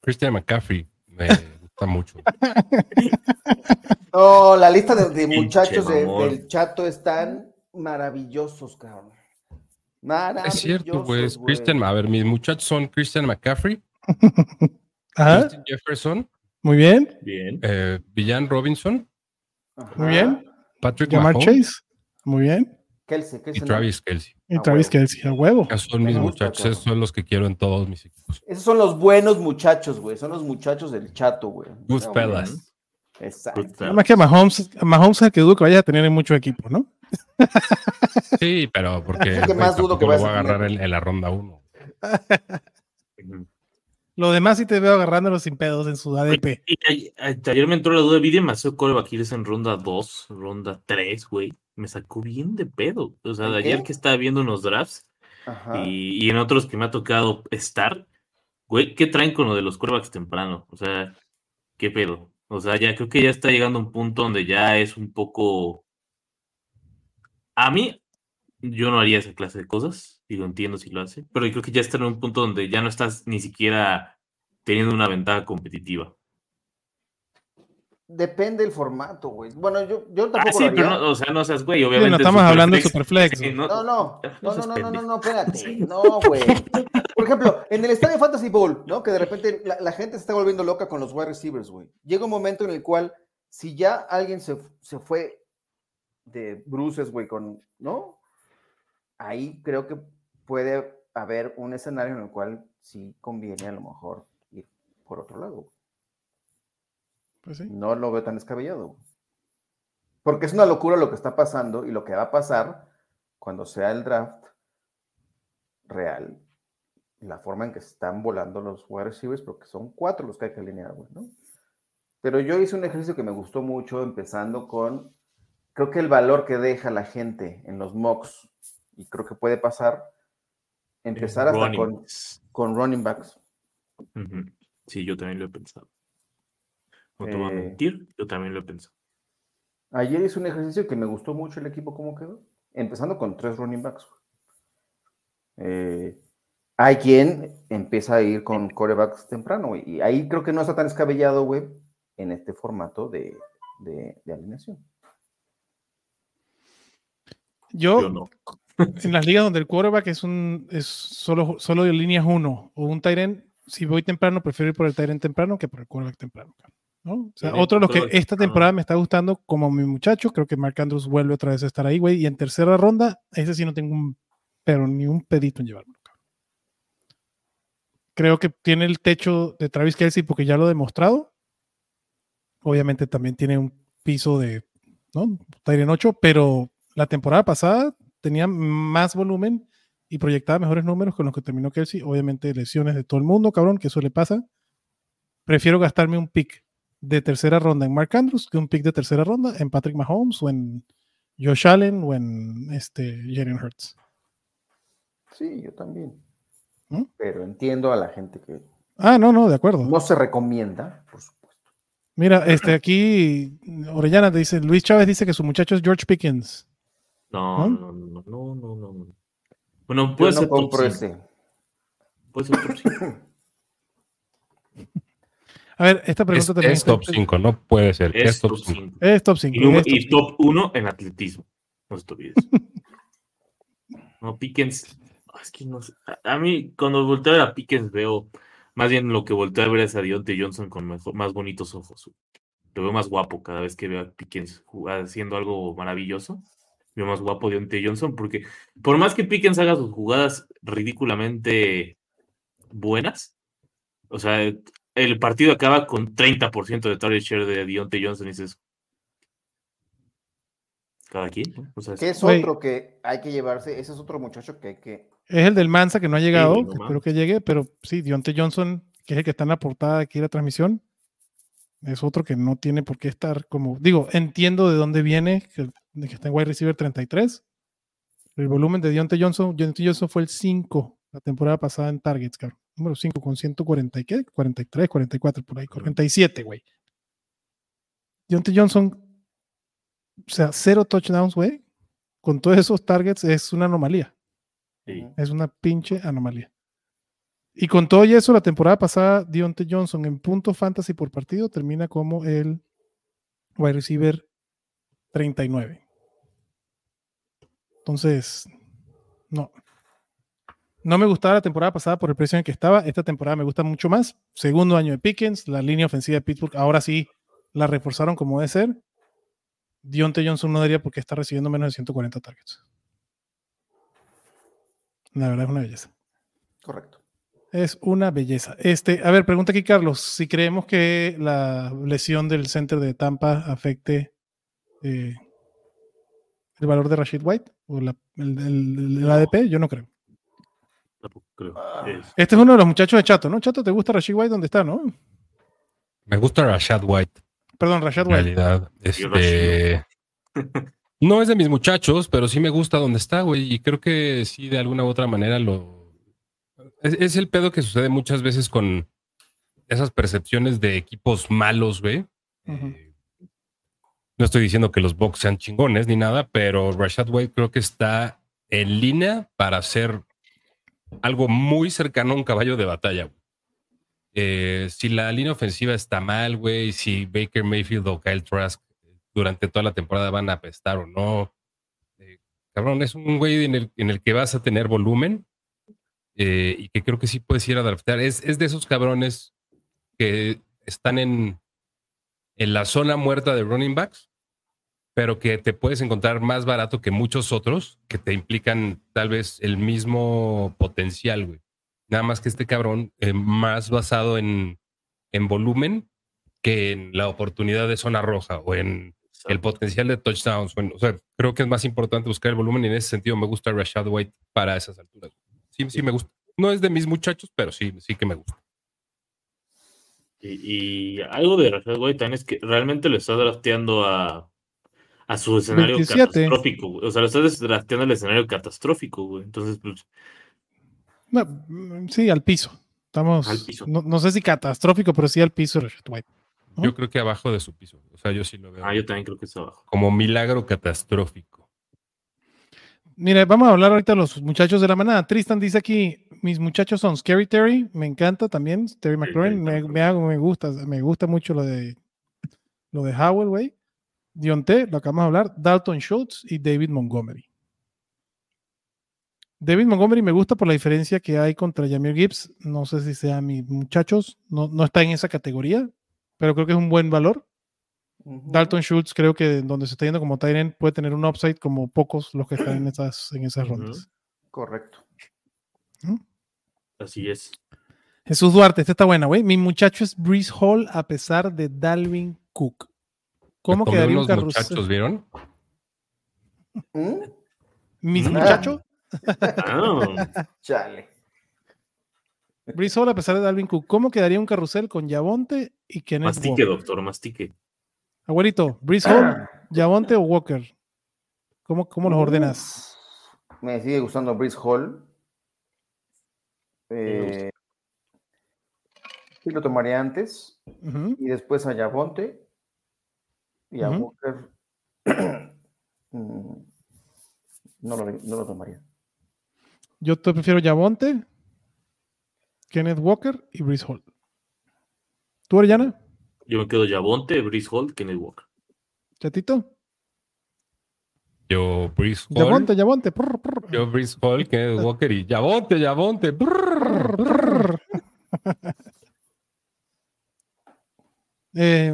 Christian McCaffrey. Me gusta mucho. No, la lista de, muchachos del chato están maravillosos, cabrón. Es cierto, güey. Christian, a ver, mis muchachos son Christian McCaffrey, Justin Jefferson. Muy bien. Bien. Eh, Villan Robinson. Muy bien. Patrick Mahomes. Chase. Muy bien. Kelsey, y Travis Kelsey. Y Travis Kelsey, a huevo. Esos son mis muchachos, esos son los que quiero en todos mis equipos. Esos son los buenos muchachos, güey. Son los muchachos del chato, güey. Good fellas. Exacto. Nada más que Mahomes, Mahomes es el que dudo que vaya a tener en mucho equipo, ¿no? Sí, pero porque es más dudo que lo voy a agarrar en, la ronda 1. Lo demás sí te veo agarrándolo sin pedos en su ADP. Y, ayer me entró la duda, vi demasiado coreback en ronda 2, ronda 3, güey me sacó bien de pedo. O sea, de ayer que estaba viendo unos drafts y, en otros que me ha tocado estar, güey, ¿qué traen con lo de los quarterbacks temprano? O sea, ¿qué pedo? O sea, ya creo que ya está llegando a un punto donde ya es un poco. A mí, yo no haría esa clase de cosas, y lo entiendo si lo hace, pero creo que ya está en un punto donde ya no estás ni siquiera teniendo una ventaja competitiva. Depende del formato, güey. Bueno, yo, yo tampoco. Ah, sí, pero no, o sea, no seas güey, obviamente. no estamos hablando de Superflex. no, no, no, no, no, no, no, no, espérate. No, güey. Por ejemplo, en el estadio Fantasy Bowl, ¿no? Que de repente la, gente se está volviendo loca con los wide receivers, güey. Llega un momento en el cual, si ya alguien se, se fue de bruces, güey, con, ¿no? Ahí creo que puede haber un escenario en el cual sí conviene a lo mejor ir por otro lado. Pues no lo veo tan descabellado. Porque es una locura lo que está pasando y lo que va a pasar cuando sea el draft real. La forma en que están volando los wide receivers, porque son cuatro los que hay que alinear, ¿no? Pero yo hice un ejercicio que me gustó mucho, empezando con, creo que el valor que deja la gente en los mocks, y creo que puede pasar, empezar hasta con, con running backs. Sí, yo también lo he pensado. No te voy a eh, mentir, yo también lo he pensado. Ayer hice un ejercicio que me gustó mucho el equipo cómo quedó, empezando con tres running backs. Eh, hay quien empieza a ir con corebacks temprano, y ahí creo que no está tan descabellado, güey, en este formato de, alineación. Yo, no. en las ligas donde el quarterback es un es solo, solo de líneas uno o un Tyrant, si voy temprano, prefiero ir por el Tyrant temprano que por el quarterback temprano otro de los que esta temporada me está gustando como mi muchacho, creo que Mark Andrews vuelve otra vez a estar ahí, güey. Y en tercera ronda, ese sí no tengo un, pero ni un pedito en llevarlo. Creo que tiene el techo de Travis Kelsey porque ya lo he demostrado. Obviamente también tiene un piso de, ¿no? Tyren 8, pero la temporada pasada tenía más volumen y proyectaba mejores números con los que terminó Kelsey. Obviamente lesiones de todo el mundo, cabrón, que eso le pasa. Prefiero gastarme un pick de tercera ronda en Mark Andrews que un pick de tercera ronda en Patrick Mahomes o en Josh Allen o en este Jalen Hurts. Sí, yo también. ¿Mm? Pero entiendo a la gente que Ah, no, no, de acuerdo. no se recomienda, por supuesto. Mira, este aquí Orellana te dice, Luis Chávez dice que su muchacho es George Pickens. No, ¿No? no, no, no, no, no. no. Bueno, Yo puede no ser top compro cinco, ese. Puede ser top cinco. A ver, esta Es, pregunta también es top 5, no puede ser. Es, Es top top 5. 5. Es top 5. Y, top 1 en atletismo. No se te olvides. no, Pickens. ah, Es que no sé. A, a mí, cuando volteo a ver a Pickens, veo. Más bien lo que volteo a ver es a Dionte Johnson con mejor- más bonitos ojos. Lo veo más guapo cada vez que veo a Pickens haciendo algo maravilloso. Veo más guapo Dionte Johnson porque por más que Pickens haga sus jugadas ridículamente buenas, o sea, el partido acaba con 30% de target share de Dionte Johnson y dices, cada quien, ¿no? O sea, es- Que es otro que hay que llevarse, ese es otro muchacho que hay que... Es el del Mansa que no ha llegado, güey, no que espero que llegue, pero sí, Dionte Johnson, que es el que está en la portada de aquí de la transmisión, es otro que no tiene por qué estar como, digo, entiendo de dónde viene, que, de que está en wide receiver 33. El volumen de Dionte Johnson, Dionte Johnson fue el 5 la temporada pasada en targets, cabrón. Número 5 con 140 y qué? 43, 44 por ahí, 47, güey. Dionte Johnson, o sea, cero touchdowns, güey. Con todos esos targets es una anomalía. sí. Es una pinche anomalía. Y con todo y eso, la temporada pasada, Dionte Johnson en puntos fantasy por partido termina como el wide receiver 39. Entonces, no. No me gustaba la temporada pasada por el precio en que estaba. Esta temporada me gusta mucho más. Segundo año de Pickens, la línea ofensiva de Pittsburgh, ahora sí la reforzaron como debe ser. Dionte Johnson no debería porque está recibiendo menos de 140 targets. La verdad es una belleza. Correcto. Es una belleza. Este, a ver, pregunta aquí Carlos, si creemos que la lesión del center de Tampa afecte eh, el valor de Rashid White o la- el, el- el ADP, yo no creo. Tampoco creo. Ah. Es- Este es uno de los muchachos de Chato, ¿no? Chato, ¿te gusta Rashid White? ¿Dónde está, no? Me gusta Rashad White, Perdón, Rashad en White. realidad. Y Este, no es de mis muchachos, pero sí me gusta donde está, güey. Y creo que sí, de alguna u otra manera lo. Es, es el pedo que sucede muchas veces con esas percepciones de equipos malos, güey. Eh, no estoy diciendo que los Bucks sean chingones ni nada, pero Rashad White creo que está en línea para ser algo muy cercano a un caballo de batalla. Eh, si la línea ofensiva está mal, güey, si Baker Mayfield o Kyle Trask durante toda la temporada van a apestar o no. eh, cabrón, es un güey en el, en el que vas a tener volumen eh, y que creo que sí puedes ir a draftear. Es, es de esos cabrones que están en, en la zona muerta de running backs, pero que te puedes encontrar más barato que muchos otros que te implican tal vez el mismo potencial, güey. Nada más que este cabrón eh, más basado en, en volumen que en la oportunidad de zona roja o en el potencial de touchdowns. o en- o sea, creo que es más importante buscar el volumen y en ese sentido me gusta Rashad White para esas alturas. Sí, sí me gusta. No es de mis muchachos, pero sí, sí que me gusta. Y, y algo de Rashad White también es que realmente lo está drafteando a, a su escenario 27. catastrófico. güey. O sea, lo está drafteando al escenario catastrófico, güey. Entonces, pues, No, sí, al piso. Estamos, Al piso. No, no sé si catastrófico, pero sí al piso Rashad White. ¿no? Yo creo que abajo de su piso. O sea, yo sí lo veo ah, yo también creo que está abajo. como milagro catastrófico. Mira, vamos a hablar ahorita de los muchachos de la manada. Tristan dice aquí, mis muchachos son Scary Terry, me encanta también, Terry McLaurin, me, hago- me gusta, me gusta mucho lo de lo de Howell, güey. Dionte, lo acabamos de hablar, Dalton Schultz y David Montgomery. David Montgomery me gusta por la diferencia que hay contra Jameer Gibbs. No sé si sea mis muchachos, no, no está en esa categoría, pero creo que es un buen valor. Dalton Schultz creo que donde se está yendo como Tyrant puede tener un upside como pocos los que están en esas, en esas rondas. Correcto. Así es. Jesús Duarte, esta está buena, güey. Mi muchacho es Breeze Hall a pesar de Dalvin Cook. ¿Cómo quedaría un carrusel? muchachos, ¿vieron? ¿Mm? Mis Ah. muchachos. Ah, Chale. Brees Hall a pesar de Dalvin Cook. ¿Cómo quedaría un carrusel con Yavonte y Kenneth mastique, Walker? doctor, mastique. Abuelito, Brees Hall, Yavonte o Walker. ¿Cómo, cómo los ordenas? Me sigue gustando Brice Hall. Eh, sí lo tomaría antes. Y después a Yavonte. Y a. Walker. mm, no, lo, no lo tomaría. Yo te prefiero Yavonte, Kenneth Walker y Brees Hall. ¿Tú, Ariana? Yo me quedo Yabonte, Brice Hall, Kenneth Walker. ¿Chatito? Yo, Breeze Hall. Prr, prr. Yo, Breeze Hall, Kenneth Walker y brrr, brrr. Eh,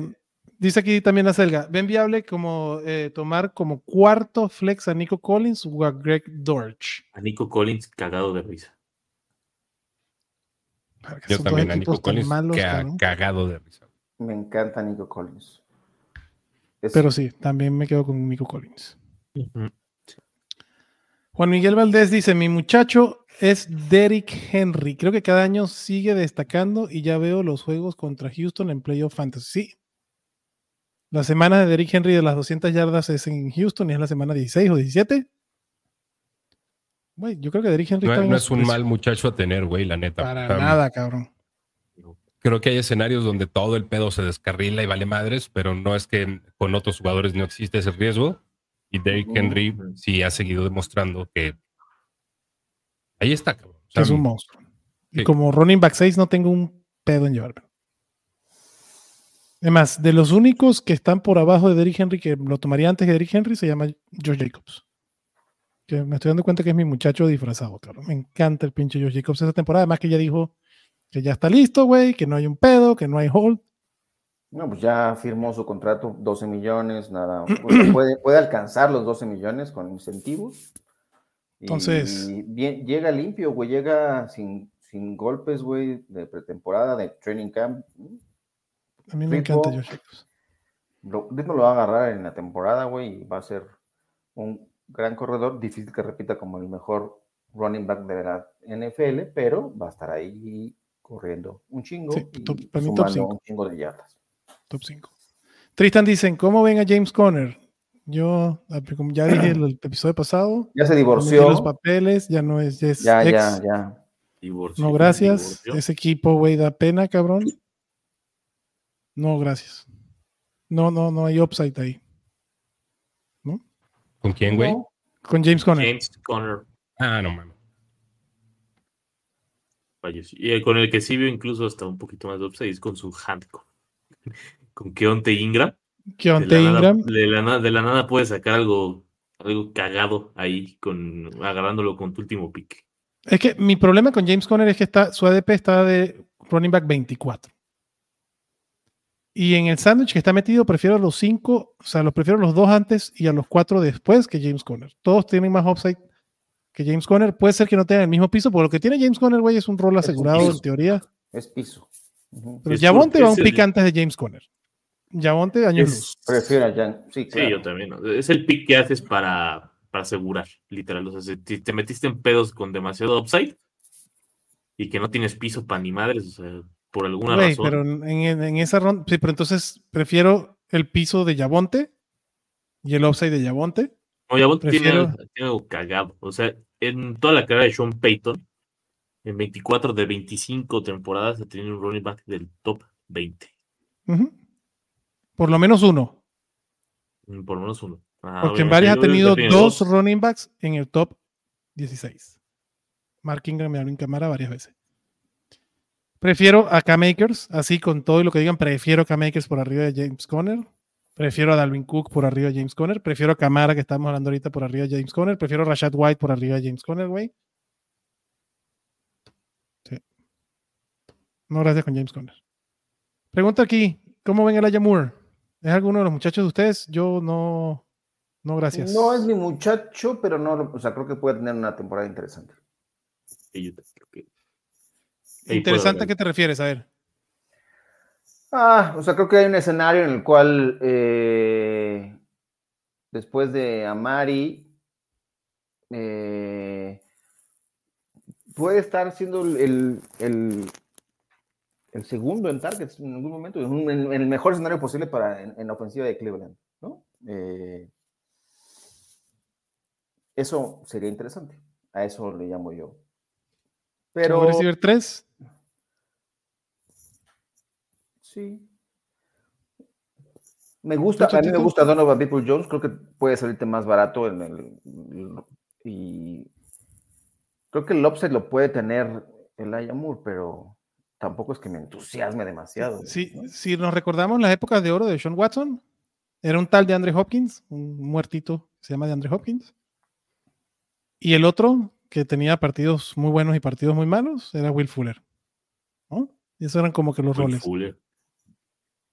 dice aquí también la selga. ¿Ven viable como eh, tomar como cuarto flex a Nico Collins o a Greg Dortch? A Nico Collins cagado de risa. Yo también a Nico Collins, malos, que ha cabrón. cagado de risa. Me encanta Nico Collins. Es- Pero sí, también me quedo con Nico Collins. Juan Miguel Valdés dice: Mi muchacho es Derrick Henry. Creo que cada año sigue destacando y ya veo los juegos contra Houston en Playoff Fantasy. Sí. La semana de Derrick Henry de las 200 yardas es en Houston y es la semana 16 o 17. Güey, yo creo que Derrick Henry No, es un mal muchacho a tener, güey, la neta. Para nada, cabrón. Creo que hay escenarios donde todo el pedo se descarrila y vale madres, pero no es que con otros jugadores no existe ese riesgo. Y Derrick. Henry sí ha seguido demostrando que ahí está, cabrón. O sea, es un monstruo. Y como running back 6 no tengo un pedo en llevarme. Además, de los únicos que están por abajo de Derrick Henry, que lo tomaría antes que Derrick Henry, se llama Josh Jacobs. Que me estoy dando cuenta que es mi muchacho disfrazado, cabrón. Me encanta el pinche Josh Jacobs esa temporada. Además que ya dijo que ya está listo, güey, que no hay un pedo, que no hay hold. No, pues ya firmó su contrato, 12 millones, nada. puede, puede alcanzar los 12 millones con incentivos. Y Entonces- bien- llega limpio, güey, llega sin, sin golpes, güey, de pretemporada, de training camp. A mí me Rico. encanta Josh Jacobs. Lo, lo va a agarrar en la temporada, güey, y va a ser un gran corredor. Difícil que repita como el mejor running back de la NFL, pero va a estar ahí corriendo un chingo Sí, y para mí top sumando cinco. un chingo de yardas. Top 5. Tristan dicen, ¿cómo ven a James Conner? Yo, como ya dije el, el episodio pasado, Ya se divorció. los papeles, ya no es, ya es Ya, ex. ya, ya. Divorcio, No, gracias. divorcio. Ese equipo, güey, da pena, cabrón. No, gracias. No, no, no hay upside ahí. ¿Con quién, güey? No, Con James Conner. James Conner Ah, no mames. Falleció. Y con el que sí vio incluso hasta un poquito más de upside es con su handcuff. Con Keonte Ingram. Keontae de, nada, Ingram. de, la nada, de la nada puede sacar algo, algo cagado ahí, con, agarrándolo con tu último pick. Es que mi problema con James Conner es que está, su ADP está de running back 24. Y en el sándwich que está metido, prefiero los cinco, o sea, los prefiero los dos antes y a los cuatro después que James Conner. Todos tienen más upside que James Conner. Puede ser que no tengan el mismo piso, porque lo que tiene James Conner, güey, es un rol asegurado en teoría. es piso. Pero Yavonte va un el- pick antes de James Conner. Yavonte, años Es- luz. Prefiero a Jan. Sí, yo también. ¿no? Es el pick que haces para, para asegurar, literal. O sea, si te metiste en pedos con demasiado upside y que no tienes piso para ni madres, o sea, por alguna Güey, razón. pero en, en- en esa ronda, sí, pero entonces prefiero el piso de Yavonte y el upside de Yavonte. No, Yavonte prefiero- tiene algo cagado. O sea, en toda la carrera de Sean Payton, en 24 de 25 temporadas, ha tenido un running back del top 20. Ujú. Por lo menos uno. Mm, Por lo menos uno. Ah, Porque en varias ha tenido dos running backs en el top 16. Mark Ingram y Alvin Camara varias veces. Prefiero a K-Makers, así con todo y lo que digan, prefiero a K-Makers por arriba de James Conner. Prefiero a Dalvin Cook por arriba de James Conner. Prefiero a Camara, que estamos hablando ahorita, por arriba de James Conner. Prefiero a Rashad White por arriba de James Conner, güey. Sí. No, gracias con James Conner. Pregunta aquí, ¿cómo ven a Elijah Moore? ¿Es alguno de los muchachos de ustedes? Yo no, no, gracias. No es mi muchacho, pero no, lo- o sea, creo que puede tener una temporada interesante. Sí, yo creo que- ahí puede Interesante, ¿a qué te refieres? A ver. Ah, o sea, creo que hay un escenario en el cual eh, después de Amari eh, puede estar siendo el, el, el segundo en targets en algún momento, en, el mejor escenario posible para en, en la ofensiva de Cleveland, ¿no? Eh, eso sería interesante. A eso le llamo yo. Pero receiver 3. Sí. Me gusta, ¿Tú, a mí me gusta Donovan People Jones, creo que puede salirte más barato en el, y creo que el upside lo puede tener el Moore, pero tampoco es que me entusiasme demasiado. Sí, ¿no? si nos recordamos las épocas de oro de Sean Watson, era un tal de Andre Hopkins, un muertito que se llama de Andre Hopkins. Y el otro, que tenía partidos muy buenos y partidos muy malos, era Will Fuller. ¿no? Y esos eran como que los Will roles. Fuller.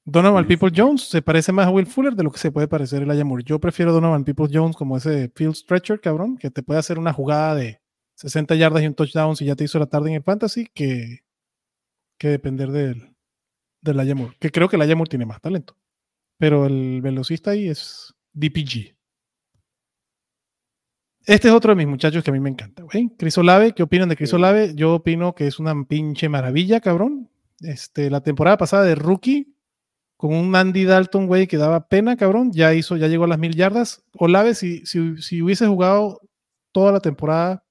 Donovan People Jones se parece más a Will Fuller de lo que se puede parecer el Moore. Yo prefiero Donovan People Jones como ese field stretcher, cabrón, que te puede hacer una jugada de 60 yardas y un touchdown si ya te hizo la tarde en el fantasy, que, que depender del, del Moore. Que creo que el Moore tiene más talento. Pero el velocista ahí es DPG. Este es otro de mis muchachos que a mí me encanta, güey. Chris Olave, ¿qué opinan de Chris. Olave? Yo opino que es una pinche maravilla, cabrón. Este, la temporada pasada de rookie, con un Andy Dalton, güey, que daba pena, cabrón. Ya hizo, ya llegó a las mil yardas. Olave, si, si, si hubiese jugado toda la temporada,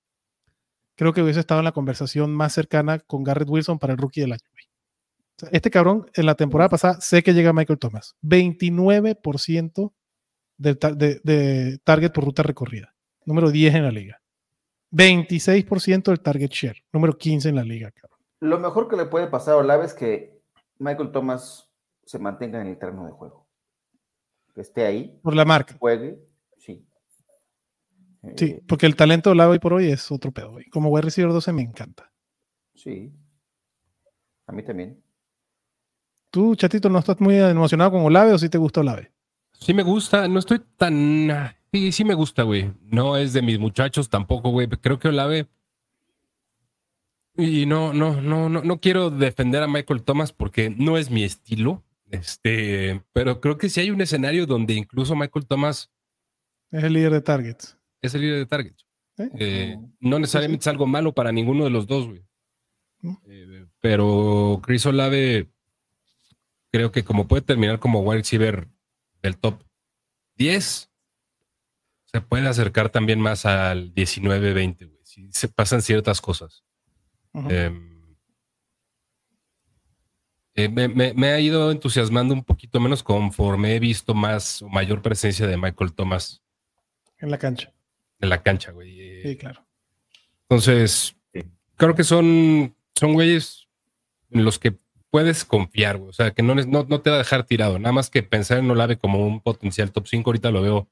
creo que hubiese estado en la conversación más cercana con Garrett Wilson para el rookie del año, güey. O sea, este cabrón, en la temporada pasada, sé que llega Michael Thomas. 29% del tar- de, de target por ruta recorrida. Número 10 en la liga. 26% del target share. Número 15 en la liga, cabrón. Lo mejor que le puede pasar a Olave es que Michael Thomas se mantenga en el terreno de juego. Que esté ahí, Por la marca. juegue, sí. Sí, Eh, porque el talento de Olave hoy por hoy es otro pedo, güey. Como wide receiver 12 me encanta. sí. A mí también. ¿Tú, chatito, no estás muy emocionado con Olave o sí te gusta Olave? Sí me gusta, no estoy tan... Sí, sí me gusta, güey. No es de mis muchachos tampoco, güey. Creo que Olave... Y no, no, no, no, no quiero defender a Michael Thomas porque no es mi estilo. Este, pero creo que sí hay un escenario donde incluso Michael Thomas Es el líder de targets. es el líder de targets. ¿eh? Eh, no necesariamente es algo malo para ninguno de los dos, güey. ¿No? Eh, pero Chris Olave creo que como puede terminar como wide receiver del top 10, se puede acercar también más al 19-20, güey. Si se pasan ciertas cosas. Eh, eh, me, me- me ha ido entusiasmando un poquito menos conforme he visto más o mayor presencia de Michael Thomas en la cancha. en la cancha, güey. Eh, Sí, claro. Entonces, Sí. creo que son, son güeyes en los que puedes confiar, güey. O sea, que no, no, no te va a dejar tirado. Nada más que pensar en Olave como un potencial top 5, ahorita lo veo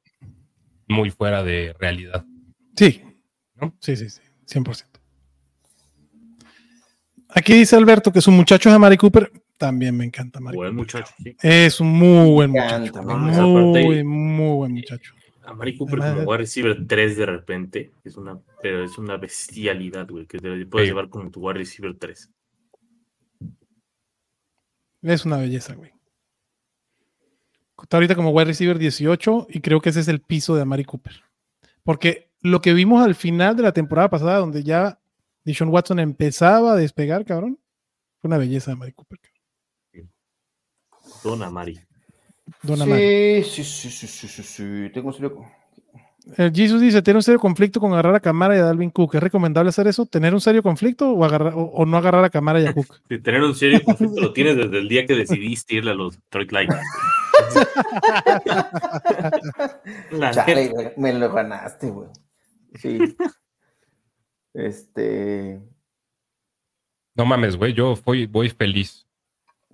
muy fuera de realidad. Sí. ¿No? Sí, sí, sí. 100%. Aquí dice Alberto que su muchacho es Amari Cooper. También me encanta Amari Buen Cooper. muchacho, sí. Es un muy buen Me muchacho. Muy, muy buen muchacho. A Mari Cooper Además- como wide receiver 3 de repente, es una, pero es una bestialidad, güey, que te puedes Sí. llevar como tu wide receiver 3. Es una belleza, güey. Está ahorita como wide receiver 18 y creo que ese es el piso de Amari Cooper. Porque lo que vimos al final de la temporada pasada, donde ya Dishon Watson empezaba a despegar, cabrón, fue una belleza de Amari Cooper. cabrón. Don Amari. Don Amari. Sí, sí, sí, sí, sí, sí, sí. Tengo un serio- El Jesus dice, tiene un serio conflicto con agarrar a Camara y a Dalvin Cook. ¿Es recomendable hacer eso? ¿Tener un serio conflicto o, agarrar, o, o no agarrar a Camara y a Cook? De tener un serio conflicto lo tienes desde el día que decidiste irle a los Detroit Lions. Chale, me lo ganaste, güey. Sí. Este. No mames, güey. Yo voy, voy feliz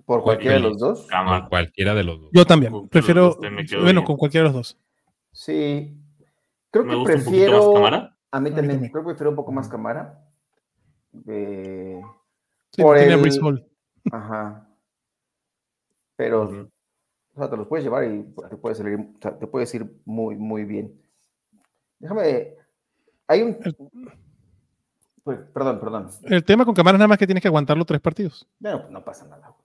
¿Por cualquiera de los dos? Cámara. cualquiera de los dos. Yo también. Prefiero, bueno, bien. con cualquiera de los dos. Sí. Creo Me que gusta un poquito más prefiero. cámara. A mí también. Creo que prefiero un poco más cámara. Eh, Sí, Por tiene el-. Ajá. Pero, o sea, te los puedes llevar y te puedes salir, o sea, te puedes ir muy, muy bien. Déjame. Hay un. Pues, perdón, perdón. El tema con Camara es nada más que tienes que aguantarlo tres partidos. Bueno, no pasa nada.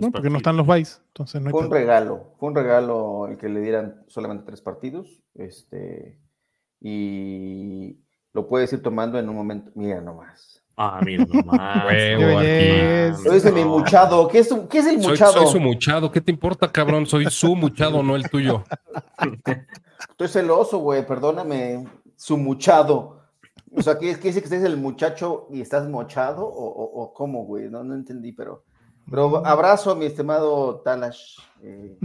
No, porque no están los Vice. Entonces no hay Fue un regalo, fue un regalo el que le dieran solamente tres partidos. Este, y lo puedes ir tomando en un momento. Mira nomás. Ah, mira nomás. Huevo, dice mi muchado. ¿Qué es, un- qué es el Soy, muchado? soy su muchado. ¿Qué te importa, cabrón? Soy su muchado, no el tuyo. Estoy celoso, güey, perdóname. Su muchado. O sea, ¿qué, qué dice que estás el muchacho y estás mochado? ¿O, o- o cómo, güey? No, no entendí, pero. Pero abrazo a mi estimado Talash. eh,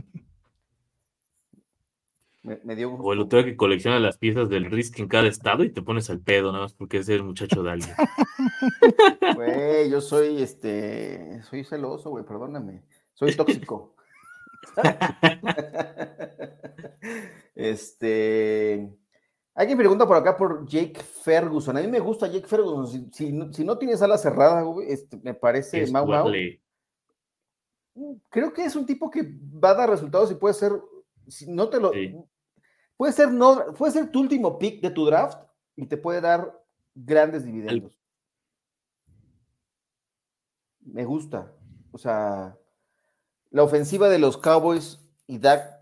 me, me dio gusto. O el otro que colecciona las piezas del Risk en cada estado y te pones al pedo, nada más porque es el muchacho de alguien. Güey, yo soy este. Soy celoso, güey, perdóname. Soy tóxico. este. Alguien pregunta por acá por Jake Ferguson. A mí me gusta Jake Ferguson. Si, si no, si no tienes ala cerrada, güey, este, me parece Es Mau Mau. Creo que es un tipo que va a dar resultados y puede ser. Si no te lo. Sí. Puede ser, no, puede ser tu último pick de tu draft y te puede dar grandes dividendos. Me gusta. O sea, la ofensiva de los Cowboys y Dak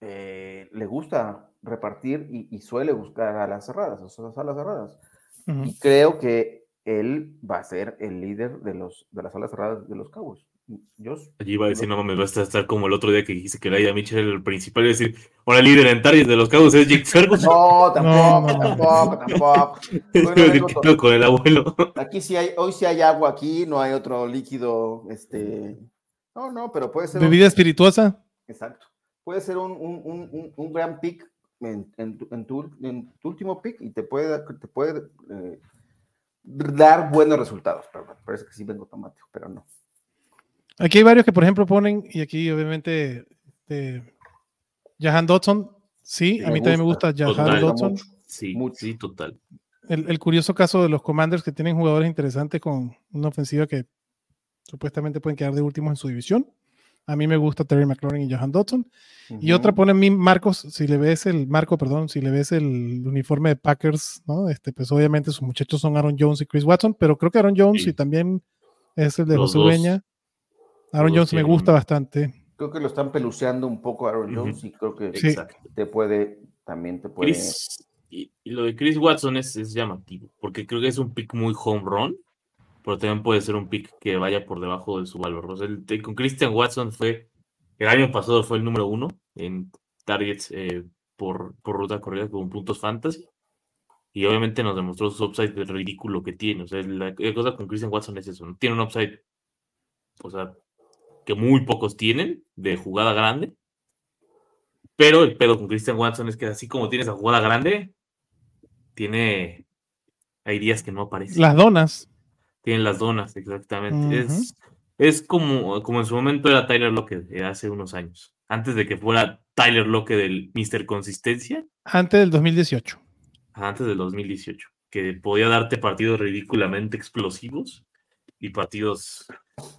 eh, le gusta repartir y, y suele buscar a las cerradas, o sea, las cerradas. Ujú. Y creo que él va a ser el líder de, los, de las alas cerradas de los Cowboys. Yo, Allí iba a decir, no mames, vas a estar como el otro día que dijiste que Laia Mitchell era el principal y decir, ahora el líder en targets de los cabos es Jake Ferguson. no, tampoco, No, tampoco, tampoco. Es Hoy no que vengo ¿qué con- el abuelo. Aquí sí hay, hoy sí hay agua aquí, no hay otro líquido, este, no, no, pero puede ser, un- Bebida espirituosa. exacto, puede ser un, un- un- un- un gran pick en, en tu, en tu- en tu último pick y te puede, te puede eh, dar buenos resultados, pero parece que sí vengo automático, pero no. Aquí hay varios que, por ejemplo, ponen, y aquí obviamente eh, Jahan Dodson. Sí, a Me mí también me gusta. Jahan Total. Dodson. Mucho. Sí, Mucho. sí, total. El, el curioso caso de los Commanders que tienen jugadores interesantes con una ofensiva que supuestamente pueden quedar de últimos en su división. A mí me gusta Terry McLaurin y Jahan Dodson. Y otra pone mi Marcos, si le ves el Marco, perdón, si le ves el uniforme de Packers, ¿no? Este, pues obviamente sus muchachos son Aaron Jones y Chris Watson, pero creo que Aaron Jones Sí. y también es el de Los José dos. Ureña. Aaron Jones me gusta bastante. Creo que lo están peluceando un poco a Aaron. Jones y creo que Sí. Te puede, también te puede. Chris, y, y lo de Chris Watson es, es llamativo, porque creo que es un pick muy home run, pero también puede ser un pick que vaya por debajo de su valor. O sea, el- el- con Christian Watson fue, el año pasado fue el número uno en targets eh, por, por ruta corrida con puntos fantasy. Y obviamente nos demostró su upside del ridículo que tiene. O sea, la, la cosa con Christian Watson es eso. ¿no? Tiene un upside, o sea, que muy pocos tienen de jugada grande. Pero el pedo con Christian Watson es que así como tienes la jugada grande, tiene. Hay días que no aparece. Las donas. Tienen las donas, exactamente. Es, es como, como en su momento era Tyler Lockett de hace unos años. Antes de que fuera Tyler Lockett del Mr. Consistencia, Antes del 2018. antes del 2018, que podía darte partidos ridículamente explosivos y partidos.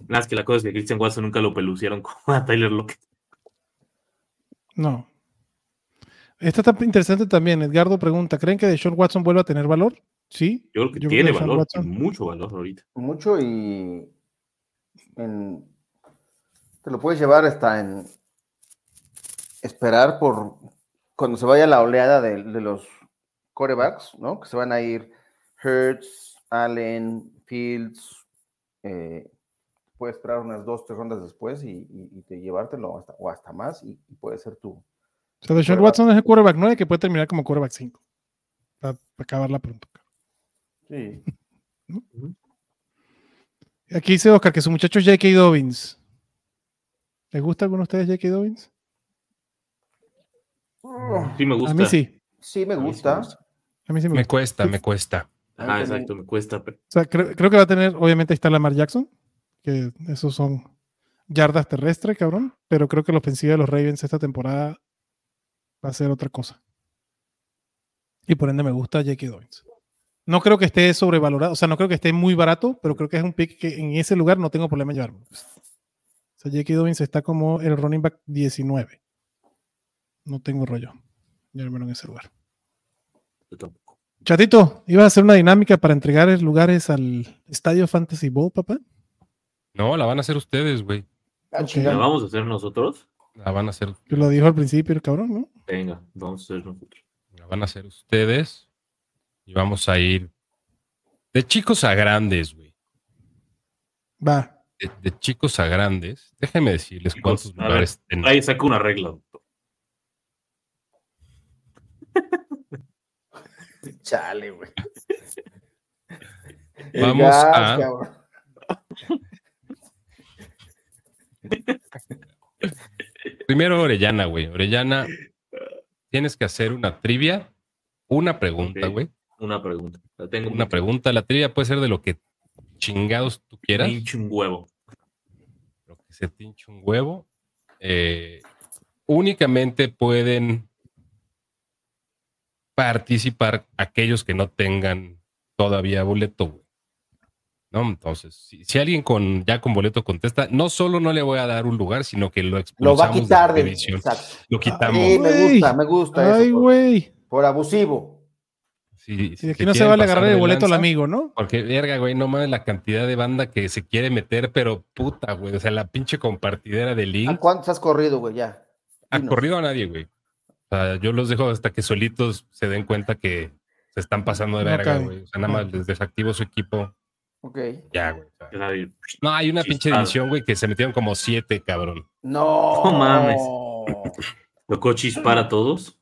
Nada, es que la cosa es que Christian Watson nunca lo pelucieron como a Tyler Lockett. No. Esta está interesante también. Edgardo pregunta: ¿Creen que Deshaun Watson vuelva a tener valor? Sí. Yo creo que Yo creo tiene que valor, Watson- tiene mucho valor ahorita. mucho y en- te lo puedes llevar hasta en esperar por cuando se vaya la oleada de, de los corebacks, ¿no? Que se van a ir Hertz, Allen, Fields, eh, puedes esperar unas dos, tres rondas después y, y- y te llevártelo hasta, o hasta más y, y puede ser tú. O sea, Deshaun. Watson es el quarterback 9 que puede terminar como quarterback 5. Para, acabarla pronto. Sí. Aquí dice Oscar que su muchacho es J.K. Dobbins. ¿Les gusta a alguno de ustedes J.K. Dobbins? Sí me gusta. A mí sí. Sí, me A mí sí me gusta. A mí sí me Me gusta. cuesta, me cuesta. Ahí exacto, me cuesta. pero- O sea, creo, creo que va a tener, obviamente ahí está Lamar Jackson, que esos son yardas terrestres, cabrón, pero creo que la ofensiva de los Ravens esta temporada va a ser otra cosa. Y por ende me gusta J.K. Dobbins. No creo que esté sobrevalorado, o sea, no creo que esté muy barato, pero creo que es un pick que en ese lugar no tengo problema en llevarme. O sea, J.K. Dobbins está como el running back 19. No tengo rollo. Llevármelo en ese lugar. yo tampoco. Chatito, ¿ibas a hacer una dinámica para entregar lugares al Estadio Fantasy Bowl, papá? No, la van a hacer ustedes, güey. Ah. ¿La vamos a hacer nosotros? La van a hacer, Que lo dijo al principio el cabrón, ¿no? Venga, vamos a hacer nosotros. la van a hacer ustedes. Y vamos a ir de chicos a grandes, güey. Va. De, de chicos a grandes. Déjenme decirles Chicos, cuántos ver, lugares ten- Ahí saca una regla. doctor. Chale, güey. Vamos Gas, a- cabrón. Primero Orellana, güey. Orellana, tienes que hacer una trivia, una pregunta, güey. Una pregunta. La tengo Una pregunta. La trivia puede ser de lo que chingados tú quieras. Me hinche un huevo. lo que se te hinche un huevo. Eh, únicamente pueden participar aquellos que no tengan todavía boleto, güey. ¿No? Entonces, si, si alguien con ya con boleto contesta, no solo no le voy a dar un lugar, sino que lo Lo va a expulsamos de quitar la de. Lo quitamos. Sí, me gusta, me gusta Ay, por- güey. Por, abusivo. Si- Y si aquí no se vale agarrar el de boleto al amigo, ¿no? Porque, verga, güey, no mames la cantidad de banda que se quiere meter, pero puta, güey. O sea, la pinche compartidera de ¿A link. cuántos has corrido, güey? Ya. Ha corrido a nadie, güey. O sea, yo los dejo hasta que solitos se den cuenta que se están pasando de verga, güey. O sea, nada más les desactivo su equipo. Ok. Ya, güey. No, hay una pinche división, güey, que se metieron como siete, cabrón. No. No mames. Tocó chispar a todos.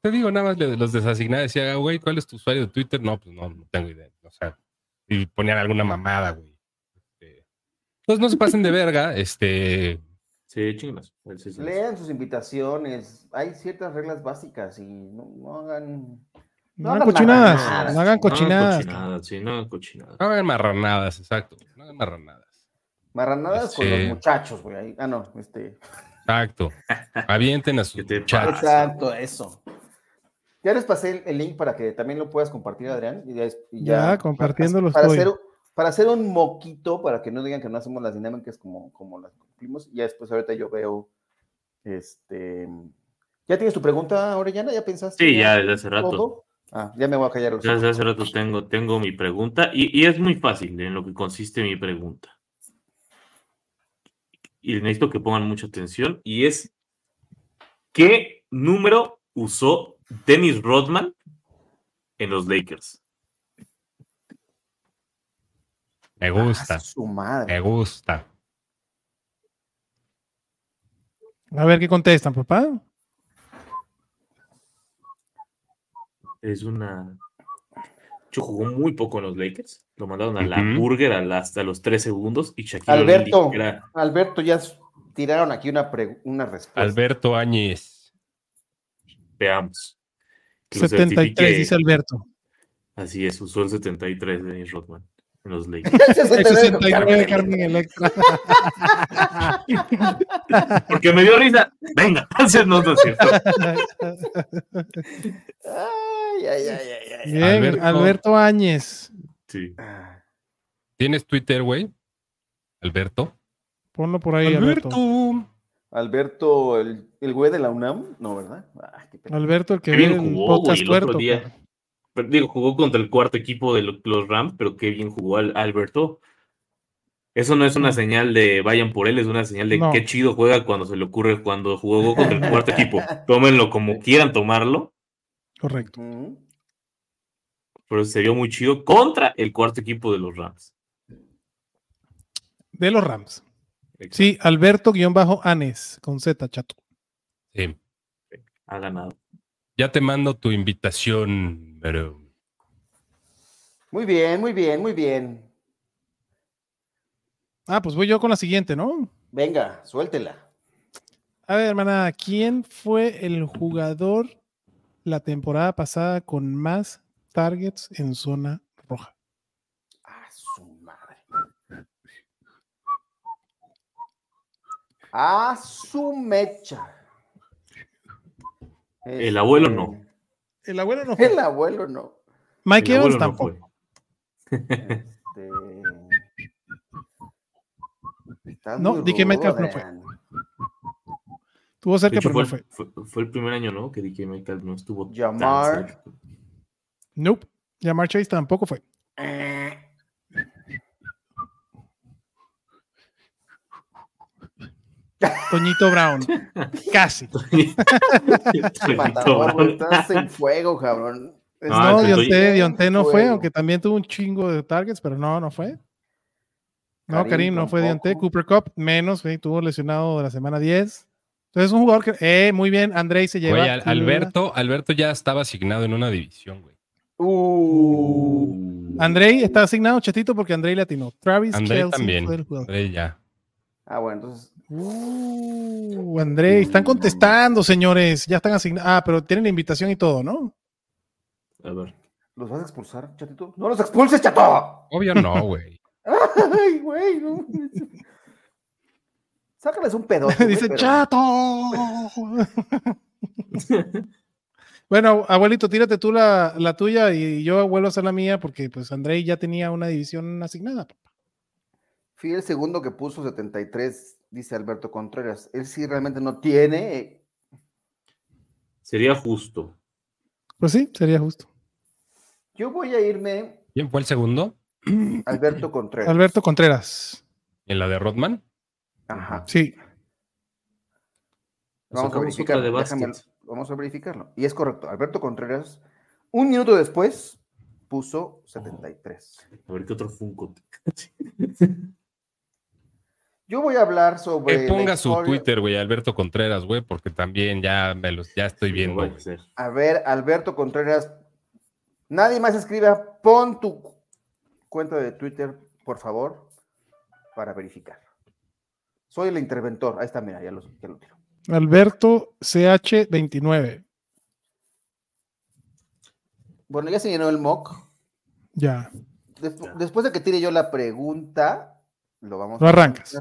Te digo, nada más los designaba. Decía, güey, ¿cuál es tu usuario de Twitter? No, pues no, no tengo idea. O sea, y ponían alguna mamada, güey. Este, Pues no se pasen de verga. Este, Sí, chingas. Sí, sí, sí. Lean sus invitaciones. Hay ciertas reglas básicas y no, no hagan. No hagan hagan cochinadas. No hagan No, cochinadas. cochinadas, sí, no cochinadas. no hagan marranadas, exacto. No hagan marranadas. Marranadas con los muchachos, güey. Ah, no, este. Exacto. Avienten a ¿Qué sus muchachos. Exacto, eso. Ya les pasé el, el link para que también lo puedas compartir, Adrián. y ya, y Ya, compartiéndolo para, hacer, para hacer un moquito, para que no digan que no hacemos las dinámicas como, como las cumplimos. Y ya después ahorita yo veo. Este. ¿Ya tienes tu pregunta, Orellana? ¿Ya pensaste? Sí, ya desde hace rato. todo? Ah, ya me voy a callar los Ya desde hace rato tengo, tengo mi pregunta y, y es muy fácil en lo que consiste mi pregunta. Y necesito que pongan mucha atención y es ¿qué número usó Dennis Rodman en los Lakers? Me gusta, Ah, su madre. me gusta. A ver qué contestan, papá. Es una... Yo jugó muy poco en los Lakers. Lo mandaron a la burger hasta los tres segundos y Shaquille Alberto, era- Alberto, ya tiraron aquí una, pre- una respuesta. Alberto Áñez. veamos. que lo 73, certifique. dice Alberto. Así es, usó el 73 de Dennis Rodman en los Lakers. El 69 con 69 Carmen Electra. Porque me dio risa. Venga, entonces no, no es cierto. Ay, ay, ay, ay, ay. Bien, Alberto. Alberto. Áñez. Sí. Ah, ¿Tienes Twitter, güey? Alberto. Ponlo por ahí, Alberto. Alberto. Alberto, el, el güey de la UNAM, no, ¿verdad? Ah, qué. Alberto, el que Qué ve bien el jugó, podcast güey, el otro tuerto. día. Pero, digo, jugó contra el cuarto equipo de lo- los Rams, pero qué bien jugó al- Alberto. Eso no es una señal de vayan por él, es una señal de No. qué chido juega cuando se le ocurre, cuando jugó contra el cuarto equipo. Tómenlo como quieran tomarlo, Correcto. Pero se vio muy chido contra el cuarto equipo de los Rams. De los Rams. Sí, Alberto-Anes, con Z, chato. Sí. Ha ganado. Ya te mando tu invitación, pero. Muy bien, muy bien, muy bien. Ah, pues voy yo con la siguiente, ¿no? Venga, suéltela. A ver, hermana, ¿quién fue el jugador la temporada pasada con más targets en zona roja? A su madre. A su mecha. El abuelo no. Este, El abuelo no El abuelo no. Mike El Evans no tampoco. fue. Este... No, DK Metcalf no fue. Tuvo cerca, hecho, pero fue, no fue. fue- fue el primer año, ¿no? Que DK Metcalf no estuvo tan Jamar. cerca. Nope. Jamar Chase tampoco fue. Toñito Brown. Casi. Matador, güey, estás en fuego, cabrón. No, Dionte, Toñito- Dionte no fue, aunque también tuvo un chingo de targets, pero no, no fue. No, Karim Karim no fue Dionte. Cooper Cup, menos, güey, tuvo lesionado de la semana 10. Entonces es un jugador que, eh, muy bien, Andrei se lleva. Al- Alberto, Alberto ya estaba asignado en una división, güey. Uh. Andrei está asignado, chatito, porque Andrei le atinó. Travis también. fue el jugador. André ya. Ah, bueno, entonces. Uh, Andrei, están contestando, señores. Ya están asignados. Ah, pero tienen la invitación y todo, ¿no? A ver. ¿Los vas a expulsar, chatito? ¡No los expulses, chato! Obvio no, güey. ¡Ay, güey! No. Sácales un güey, Dice pero- chato. bueno, abuelito, tírate tú la, la tuya y yo vuelvo a hacer la mía porque pues Andrei ya tenía una división asignada. Fui el segundo que puso 73, dice Alberto Contreras. Él sí realmente no tiene. Sería justo. Pues sí, sería justo. Yo voy a irme ¿Quién fue el segundo? Alberto Contreras. Alberto Contreras. ¿En la de Rodman? Ajá. Sí. Vamos a Sacamos verificar. otra de déjame- básquet. vamos a verificarlo. Y es correcto. Alberto Contreras, un minuto después, puso 73. A ver qué otro Funko. Yo voy a hablar sobre. Que ponga su Twitter, güey, Alberto Contreras, güey, porque también ya me los, ya estoy viendo. A ver, Alberto Contreras. Nadie más escriba. Pon tu cuenta de Twitter, por favor, para verificar. Soy el interventor. Ahí está, mira, ya lo, ya lo tiro. Alberto CH29. Bueno, ya se llenó el mock. Ya. Despu- después de que tire yo la pregunta, lo vamos Lo arrancas.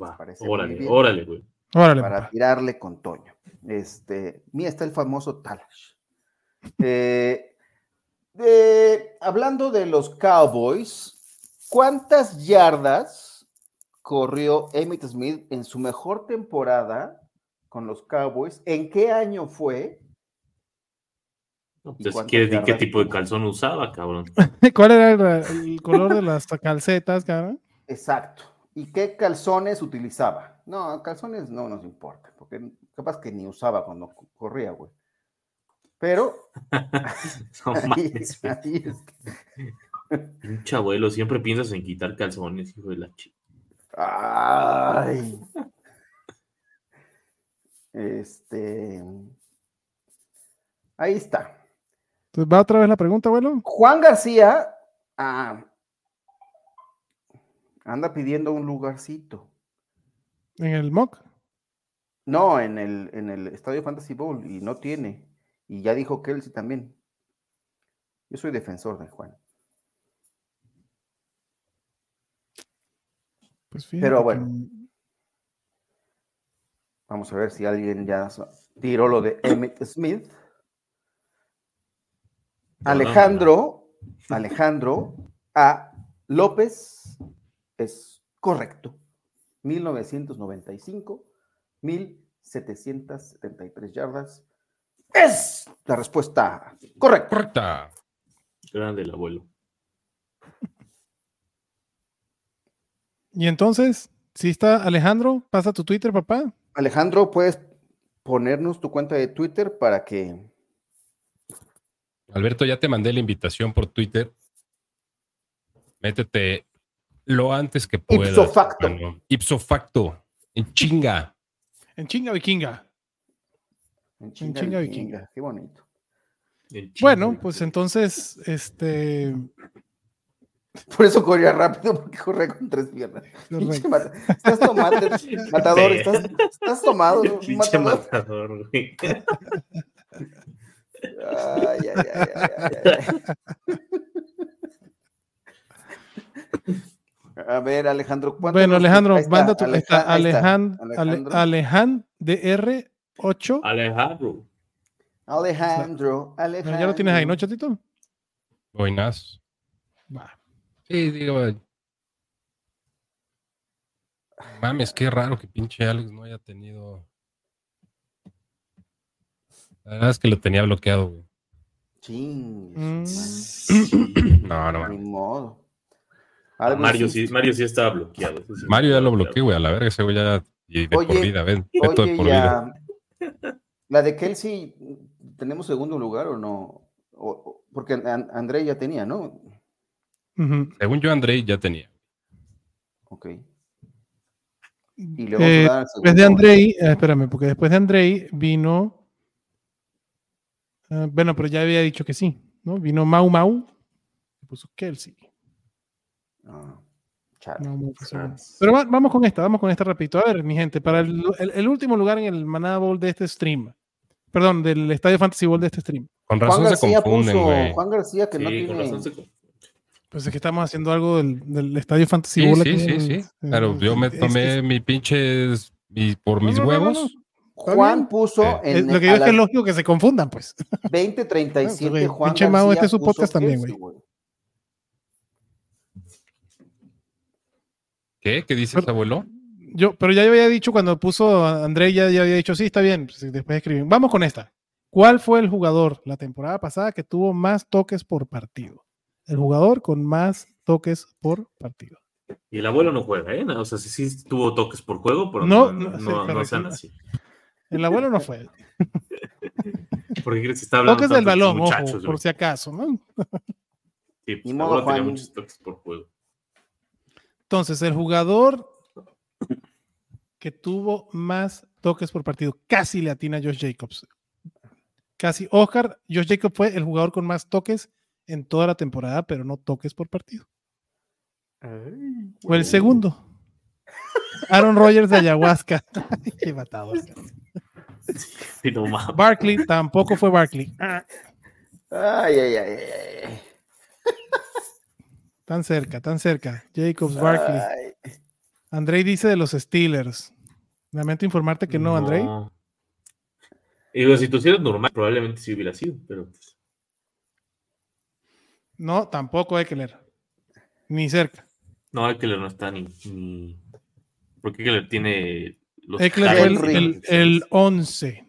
Va, órale, bien. órale, güey. Órale, para papá. tirarle con Toño. Este, mira, está el famoso Talash. Eh, de- hablando de los Cowboys, ¿cuántas yardas corrió Emmitt Smith en su mejor temporada con los Cowboys? ¿En qué año fue? ¿Y pues, decir qué tipo de calzón usaba, cabrón. ¿Cuál era el, el color de las calcetas, cabrón? Exacto. ¿Y qué calzones utilizaba? No, calzones no nos importa, porque capaz que ni usaba cuando co- corría, güey. Pero No ahí, mames, ahí es Pinche abuelo, siempre piensas en quitar calzones, hijo de la chica. Ay. Este. Ahí está. Entonces, ¿Va otra vez la pregunta, abuelo? Juan García ah, anda pidiendo un lugarcito. En el mock. No, en el, en el Estadio Fantasy Bowl y no tiene. Y ya dijo Kelsey también. Yo soy defensor de Juan. Pues Pero que- bueno. Vamos a ver si alguien ya tiró lo de Emmett Smith. Alejandro, Alejandro A. López es correcto. 1995, 1773 yardas. Es la respuesta correcta. Correcta. Grande el abuelo. Y entonces, si está Alejandro, pasa tu Twitter, papá. Alejandro, puedes ponernos tu cuenta de Twitter para que Alberto, ya te mandé la invitación por Twitter. Métete lo antes que puedas. Ipso facto. hermano. Ipso facto. En chinga. En chinga vikinga. en chinga, chinga vikinga. vikinga. Qué bonito. Bueno, pues entonces, este. Por eso corría rápido, porque corría con tres piernas. Pinche mata- Estás tomando, matador, estás, estás tomado. Pinche matador. matador, güey. Ay, ay, ay, ay, ay, ay. A ver, Alejandro. ¿cuántos Bueno, Alejandro, ahí está, manda tu. Aleja- está ahí está, Alejan, Ale- Alejandro. Alejan DR8. Alejandro. Alejandro, Alejandro. Ya lo tienes ahí, ¿no, chatito? Buenas. Va. Sí, digo. Mames, qué raro que pinche Alex no haya tenido. La verdad es que lo tenía bloqueado, güey. Ching, Mm. No, no, Ni mames. modo. Mario, sí, Mario sí estaba bloqueado. sí. Mario ya lo bloqueé, güey. A la verga, ese güey ya Y de por vida, ven. De Oye, por vida. ya. La de Kelsey, ¿tenemos segundo lugar o no? O- o- porque An- André ya tenía, ¿no? Según yo, Andrei ya tenía. Ok. Y Eh, después de. Andrei, eh, espérame, porque después de Andrei vino. ah, bueno, pero ya había dicho que sí, ¿no? Vino Mau Mau, que puso Kelsey. Ah. Pero va- vamos con esta, vamos con esta rapidito. A ver, mi gente, para el, el- el último lugar en el Manada Bowl de este stream. Perdón, del Estadio Fantasy Bowl de este stream. Con Juan razón se García confunden, puso. Juan García que no Sí, con tiene. razón se- Pues es que estamos haciendo algo del, del Estadio Fantasy Sí, Bowl. sí, sí, en- sí. en- Claro, yo me tomé es- mi pinches. mi- por No, mis no, no, no, huevos. no. Juan puso Eh, en Es- lo que digo es que es lógico que se confundan, pues. 20:37 güey, Juan pinche Mau, este es su podcast también, Kelsey, güey. ¿Qué? ¿Qué dices, Pero- abuelo? Yo, pero ya yo había dicho cuando puso André, ya, ya había dicho, sí, está bien. pues, después escribí. Vamos con esta. ¿Cuál fue el jugador la temporada pasada que tuvo más toques por partido? El jugador con más toques por partido. Y el abuelo no juega, ¿eh? O sea, sí, sí tuvo toques por juego, pero No, no, no, sí, no, no correcto, sean no. así. El abuelo no fue. Porque crees que está hablando Toques del balón, ojo, muchachos, por si acaso, ¿no? Sí, pues, modo, abuelo tenía muchos toques por juego. Entonces, el jugador que tuvo más toques por partido, casi le atina a Josh Jacobs. Casi. Oscar, Josh Jacobs fue el jugador con más toques en toda la temporada, pero no toques por partido. Fue el segundo. Aaron Rodgers de ayahuasca. Qué matador. Sí, no. Barkley tampoco fue Barkley. Ay, ay, ay, ay, ay. Tan cerca, tan cerca. Jacobs, Barkley. Andrei dice de los Steelers. Lamento informarte que no, Andrei. Y Digo, si tú eres normal, probablemente sí hubiera sido, pero pues, No, tampoco Eckler. Ni cerca. no, Eckler no está ni. ni... Porque Eckler tiene los Eckler el, el, el 11.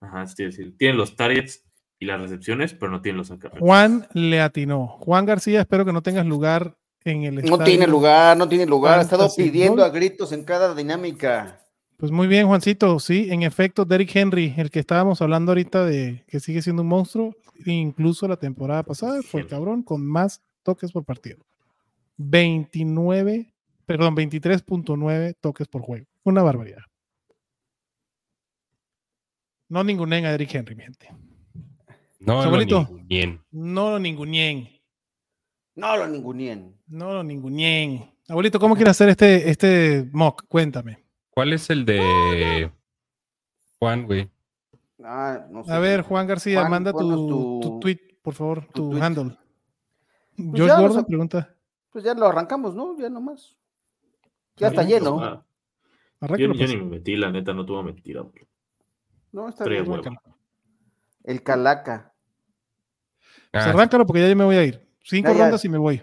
Ajá, sí, es decir, tiene los targets y las recepciones, pero no tiene los acarreos. Juan le atinó. Juan García, espero que no tengas lugar en el No estadio. tiene lugar, no tiene lugar. Ha estado pidiendo a gritos en cada dinámica. Pues muy bien, Juancito. Sí, en efecto, Derrick Henry, el que estábamos hablando ahorita de que sigue siendo un monstruo, incluso la temporada pasada, fue el cabrón con más toques por partido. 29, perdón, 23.9 toques por juego. Una barbaridad. No ningunen a Derrick Henry, mi gente. No, no, Abuelito. ni bien. No lo ningunien. No lo ningunien. No lo ningunien. Abuelito, ¿cómo quieres hacer este, este mock? Cuéntame. ¿Cuál es el de Juan, güey? Ah, no sé. A ver, Juan García, Juan, manda tu, ponnos tu tu- tweet, por favor, tu handle. Pues George ya, o Gordon sea, pregunta. Pues ya lo arrancamos, ¿no? Ya nomás. Ya Está lleno. Ah, yo, yo ni me metí, la neta, no tuvo mentira. No, está Tres bien. huevos. El calaca. Pues Ah, arráncalo porque ya yo me voy a ir. Cinco Ya, ya. rondas y me voy.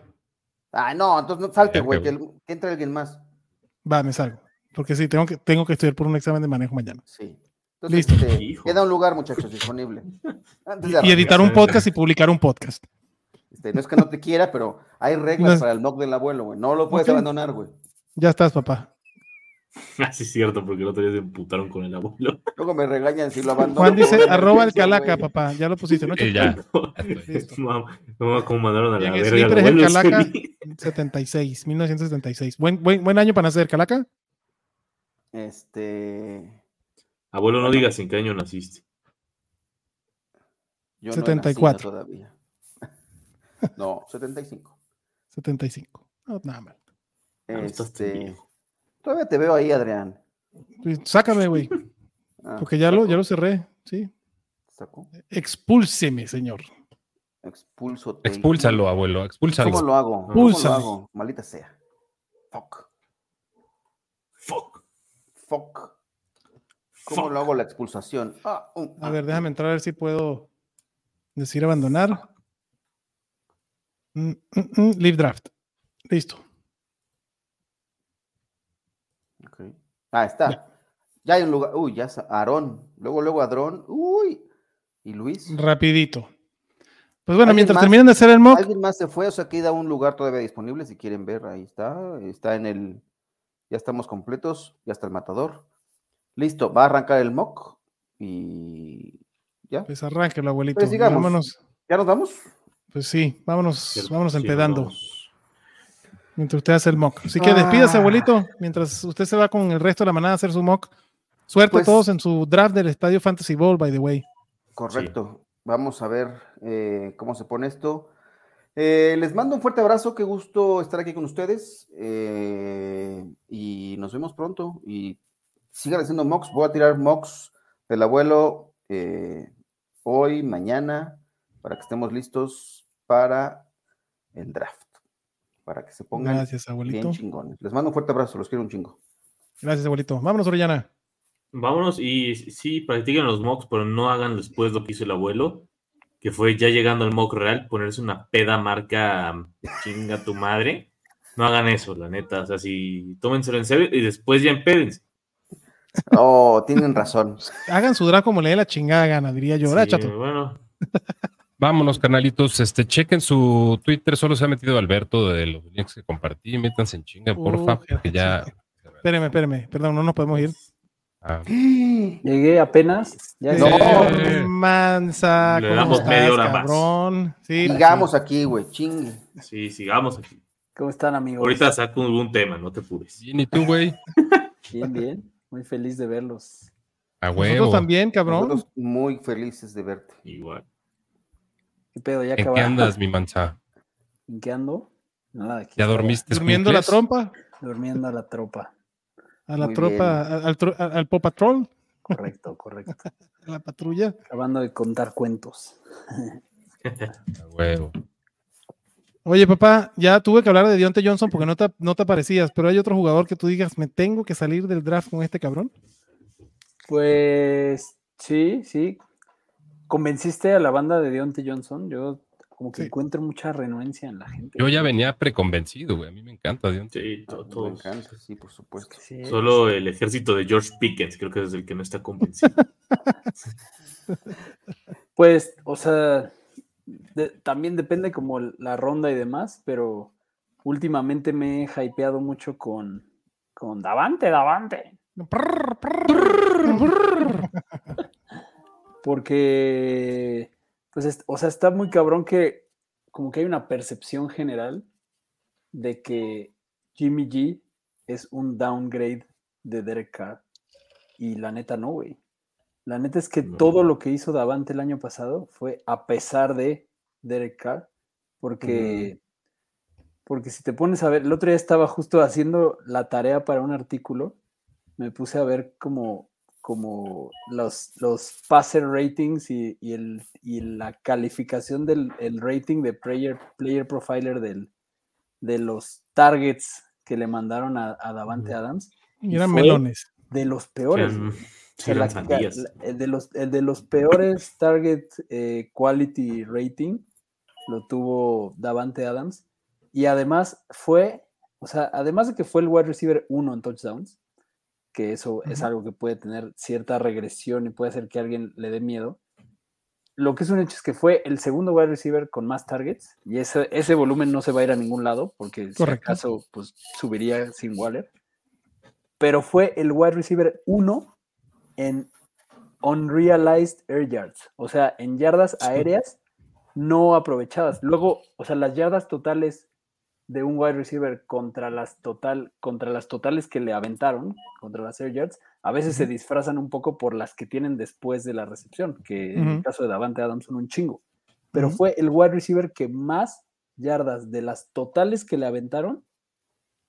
Ah, no, entonces no salte, güey, que entre alguien más. Va, me salgo. Porque sí, tengo que, tengo que estudiar por un examen de manejo mañana. Sí. Entonces, Listo. este, queda un lugar, muchachos, disponible. Antes de Y editar un podcast y publicar un podcast. Este, no es que no te quiera, pero hay reglas No para el mock del abuelo, güey. No lo puedes abandonar, güey. Ya estás, papá. Ah, sí, es cierto, porque el otro día se emputaron con el abuelo. Luego me regañan si lo abandono. Juan dice, arroba el calaca, güey. papá. Ya lo pusiste, ¿no? Sí, ya. No, no, cómo mandaron a la verga el Calaca día. 76, 1976. Buen, buen, buen año para nacer, Calaca. Este. Abuelo, no digas en qué año naciste. Yo no he nacido 74. todavía. No, 75. 75. No, nada mal. Ah, no Este. Todavía te veo ahí, Adrián. Pues, Sácame, güey. Ah, Porque ya lo, ya lo cerré. Sí. sacó. Expúlseme, señor. Expulso. Expúlsalo, abuelo, expúlsalo. ¿Cómo lo hago? ¿Cómo lo hago? Maldita sea. Fuck. Fuck. ¿Cómo Fuck. lo hago la expulsación? Ah, A ver, déjame entrar a ver si puedo decir abandonar. Mm, mm, mm, leave draft. Listo. Ok. Ah, está. Ya hay un lugar. Uy, ya. sa- Aarón. Luego, luego Adrón. Uy. Y Luis. Rapidito. Pues bueno, ¿Alguien mientras más? terminen de hacer el mock, Alguien más se fue, o sea, queda un lugar todavía disponible si quieren ver. Ahí está. Está en el. Ya estamos completos. Ya está el matador. Listo, va a arrancar el mock y ya. Pues arránquelo, abuelito. Pues sigamos. Vámonos. ¿Ya nos vamos? Pues sí, vámonos, vámonos Sí, empedando. vamos. Mientras usted hace el mock. Así que Ah. despídase, abuelito. Mientras usted se va con el resto de la manada a hacer su mock. Suerte Pues- a todos en su draft del Estadio Fantasy Ball, by the way. Correcto. Vamos a ver eh, cómo se pone esto. Eh, les mando un fuerte abrazo, qué gusto estar aquí con ustedes. eh, y nos vemos pronto. Y sigan haciendo mocks. Voy a tirar mocks del abuelo eh, hoy, mañana, para que estemos listos para el draft. Para que se pongan Gracias, abuelito. bien chingones. Les mando un fuerte abrazo, los quiero un chingo. Gracias, abuelito. Vámonos, Orellana. Vámonos y sí, practiquen los mocks, pero no hagan después lo que hizo el abuelo, que fue ya llegando al mock real, ponerse una peda marca chinga tu madre. No hagan eso, la neta. O sea, si tómenselo en serio y después ya empédense. Oh, tienen razón. Hagan su draft como le dé la chingada gana, diría yo. ¿verdad, Sí, chato? bueno, Vámonos, canalitos. Este, chequen su Twitter. Solo se ha metido Alberto de los links que compartí. Métanse en chinga, porfa, Uh, porque ya. Espéreme, espéreme. Perdón, no nos podemos ir. Ah, Llegué apenas. Ya No. Eh, Mansa, Le ¿cómo damos estás, media hora más. cabrón? Sí, Sigamos aquí, güey, chingue. sí, sigamos aquí. ¿Cómo están, amigos? Ahorita saco algún tema, no te apures. bien, ¿y tú, güey? Bien, bien. Muy feliz de verlos. A Nosotros huevo. también, cabrón. Nosotros muy felices de verte. Igual. ¿Qué pedo? ¿Ya ¿En qué andas, mi mansa? ¿En qué ando? Nada, aquí ¿Ya dormiste? Durmiendo la trompa Durmiendo la tropa. A la Muy tropa, al, al, Pop Patrol, Correcto, correcto. a la patrulla. Acabando de contar cuentos. Huevo. Oye, papá, ya tuve que hablar de Deontay Johnson porque no te, no te aparecías, pero hay otro jugador que tú digas, me tengo que salir del draft con este cabrón. Pues sí, sí. Convenciste a la banda de Deontay Johnson. Yo como que Sí. encuentro mucha renuencia en la gente. Yo ya venía preconvencido, güey. A mí me encanta, Dion. Sí, to- Me todos. encanta, sí, por supuesto. Sí, Solo el ejército de George Pickens, creo que es el que no está convencido. Pues, o sea, de- también depende como la ronda y demás, pero últimamente me he hypeado mucho con, con Davante, Davante. Porque, pues, es- o sea, está muy cabrón que como que hay una percepción general de que Jimmy G es un downgrade de Derek Carr. Y la neta no, güey. La neta es que No. todo lo que hizo Davante el año pasado fue a pesar de Derek Carr. Porque, porque si te pones a ver, el otro día estaba justo haciendo la tarea para un artículo. Me puse a ver como, como los, los passer ratings y, y el, y la calificación del el rating de player, player profiler del, de los targets que le mandaron a, a Davante Adams. Y eran fue de los peores. Sí, la- la- el, de los, el de los peores target eh, quality rating lo tuvo Davante Adams. Y además fue, o sea, además de que fue el wide receiver uno en touchdowns, que eso es Ujú. algo que puede tener cierta regresión y puede hacer que alguien le dé miedo. Lo que es un hecho es que fue el segundo wide receiver con más targets y ese, ese volumen no se va a ir a ningún lado porque si Correcto. acaso pues subiría sin Waller. Pero fue el wide receiver uno en unrealized air yards, o sea, en yardas aéreas no aprovechadas. Luego, o sea, las yardas totales de un wide receiver contra las total contra las totales que le aventaron, contra las air yards, a veces se disfrazan un poco por las que tienen después de la recepción, que en el Ujú. caso de Davante Adams son un chingo. Pero Ujú. fue el wide receiver que más yardas de las totales que le aventaron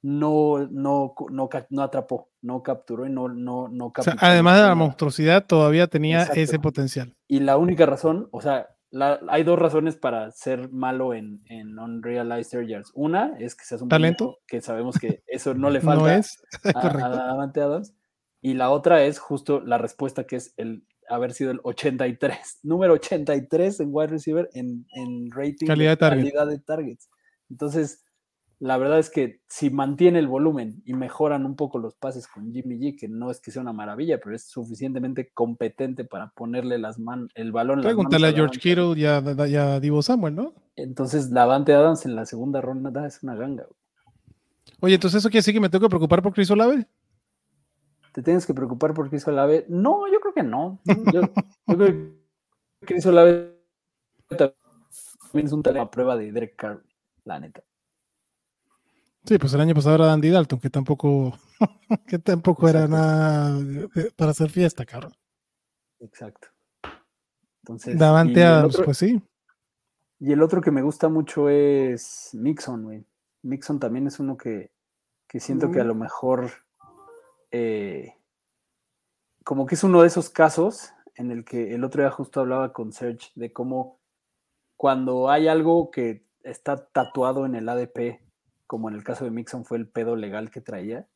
no, no, no, no atrapó, no capturó y no, no, no O sea, capturó además de la monstruosidad, todavía tenía Exacto. ese potencial. Y la única razón, o sea, la- hay dos razones para ser malo en, en Unrealized Yards. Una es que seas un ¿Talento? que sabemos que eso no le falta No es a, a. Davante Adams. Y la otra es justo la respuesta que es el haber sido el 83, número 83 en wide receiver en, en rating Calidad de target. calidad de targets. Entonces, la verdad es que si mantiene el volumen y mejoran un poco los pases con Jimmy G, que no es que sea una maravilla, pero es suficientemente competente para ponerle las man el balón Pregúntale a George Kittle y a, Divo Samuel, ¿no? Entonces, Davante Adams en la segunda ronda es una ganga. güey. Oye, entonces eso quiere decir que me tengo que preocupar por Chris Olave. ¿Te tienes que preocupar por Chris Olave? No, yo creo que no. Yo, yo creo que Chris Olave también es un talento a prueba de Derek Carr, la neta. Sí, pues el año pasado era Andy Dalton, que tampoco, que tampoco era nada para hacer fiesta, cabrón. Exacto. Entonces, Davante Adams, otro- pues sí. Y el otro que me gusta mucho es Mixon, güey. Mixon también es uno que, que siento que a Mm. lo mejor eh, como que es uno de esos casos en el que el otro día justo hablaba con Serge de cómo cuando hay algo que está tatuado en el ADP, como en el caso de Mixon fue el pedo legal que traía,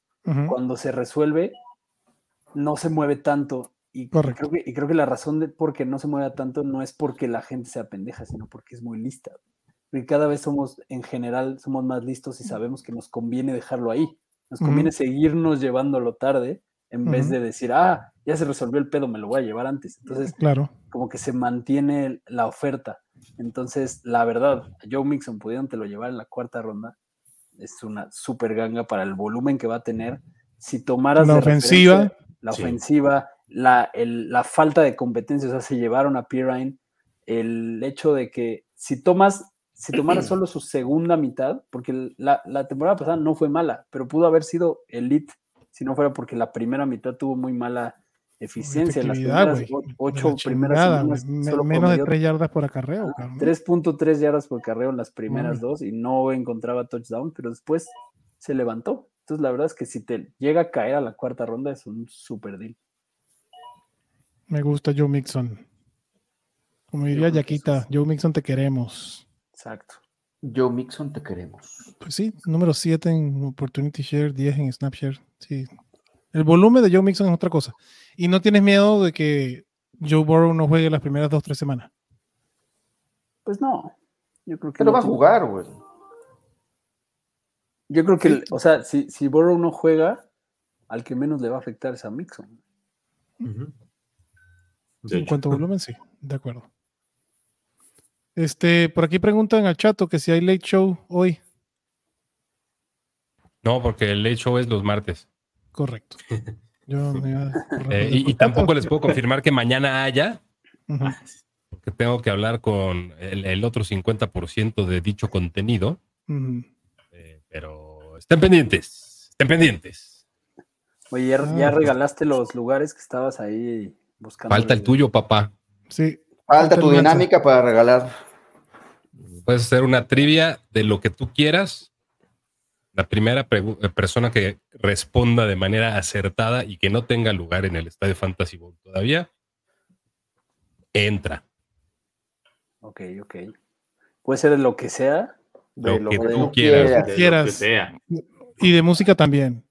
cuando se resuelve, no se mueve tanto. Y, y Correcto. creo que, y creo que la razón de por qué no se mueve tanto no es porque la gente sea pendeja, sino porque es muy lista. Porque cada vez somos, en general, somos más listos y sabemos que nos conviene dejarlo ahí. Nos conviene seguirnos llevándolo tarde en vez de decir, ah, ya se resolvió el pedo, me lo voy a llevar antes. Entonces, Claro. como que se mantiene la oferta. Entonces, la verdad, Joe Mixon pudiéndotelo llevar en la cuarta ronda, es una super ganga para el volumen que va a tener. Si tomaras La de ofensiva. la Sí. ofensiva, la, el- la falta de competencia, o sea, se llevaron a Pirine, el hecho de que si tomas, si tomaras solo su segunda mitad, porque la, la temporada pasada no fue mala, pero pudo haber sido elite si no fuera porque la primera mitad tuvo muy mala eficiencia. En las primeras ocho la primeras chingada, semanas güey. Me- solo Menos de 3 yardas por acarreo, cabrón. 3.3 yardas por carreo en las primeras dos y no encontraba touchdown, pero después se levantó. Entonces, la verdad es que si te llega a caer a la cuarta ronda es un super deal. Me gusta Joe Mixon. Como diría eso Yaquita, Joe Mixon te queremos. Exacto. Joe Mixon, te queremos. Pues sí, número 7 en Opportunity Share, 10 en Snapshare. Sí. El volumen de Joe Mixon es otra cosa. Y no tienes miedo de que Joe Burrow no juegue las primeras dos, tres semanas. Pues no. Yo creo que Pero no va a jugar, güey. Yo creo que, el- o sea, si, si Burrow no juega, al que menos le va a afectar es a Mixon. En cuanto a volumen, sí, de acuerdo. Este, por aquí preguntan al chato que si hay late show hoy. No, porque el late show es los martes. Correcto. Yo me iba a corregir Eh, y, tampoco les puedo confirmar que mañana haya, porque tengo que hablar con el, el otro 50% de dicho contenido. Eh, pero estén pendientes, estén pendientes. Oye, ¿ya, Ah, ya pues. regalaste los lugares que estabas ahí buscando? Falta el tuyo, papá. Sí. Falta tu dinámica para regalar. Puedes hacer una trivia de lo que tú quieras. La primera eh, persona que responda de manera acertada y que no tenga lugar en el Estadio Fantasy Bowl todavía, entra. Ok, ok. Puede ser de lo que sea. Lo De lo que que tú tú quieras. quieras. De lo que sea. Y de música también.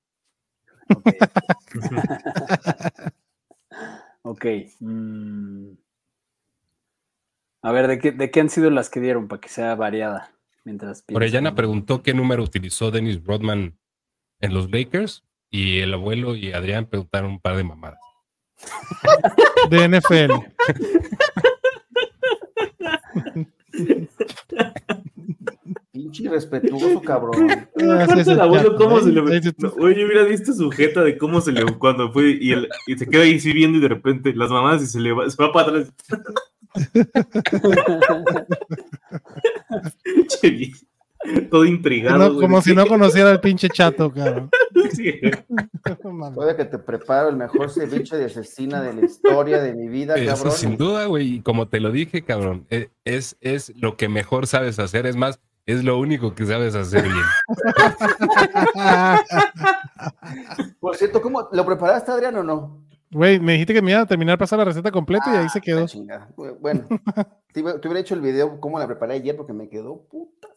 Ok. Ok. mm. A ver, ¿de qué, ¿de qué han sido las que dieron para que sea variada? Mientras Orellana preguntó qué número utilizó Dennis Rodman en los Lakers y el abuelo y Adrián preguntaron un par de mamadas. De NFL. Pinche irrespetuoso, cabrón. Ah, sí, sí, El abuelo, ya, ¿cómo se le Ahí sí, No, Oye, hubiera visto su jeta de cómo se le cuando fue y, el- y se queda ahí así viendo y de repente las mamadas y se le va, se va para atrás. Todo intrigado. No, como si no conociera al pinche chato, cabrón. Sí. Todavía que te preparo el mejor ceviche de asesina de la historia de mi vida, Eso cabrón. sin duda, güey. Y como te lo dije, cabrón, e- es, es lo que mejor sabes hacer. Es más, es lo único que sabes hacer bien. Por cierto, ¿cómo lo preparaste, Adrián, o no? Güey, me dijiste que me iba a terminar de pasar la receta completa y ahí se Ah, quedó. Bueno, te, hubiera hecho el video cómo la preparé ayer porque me quedó puta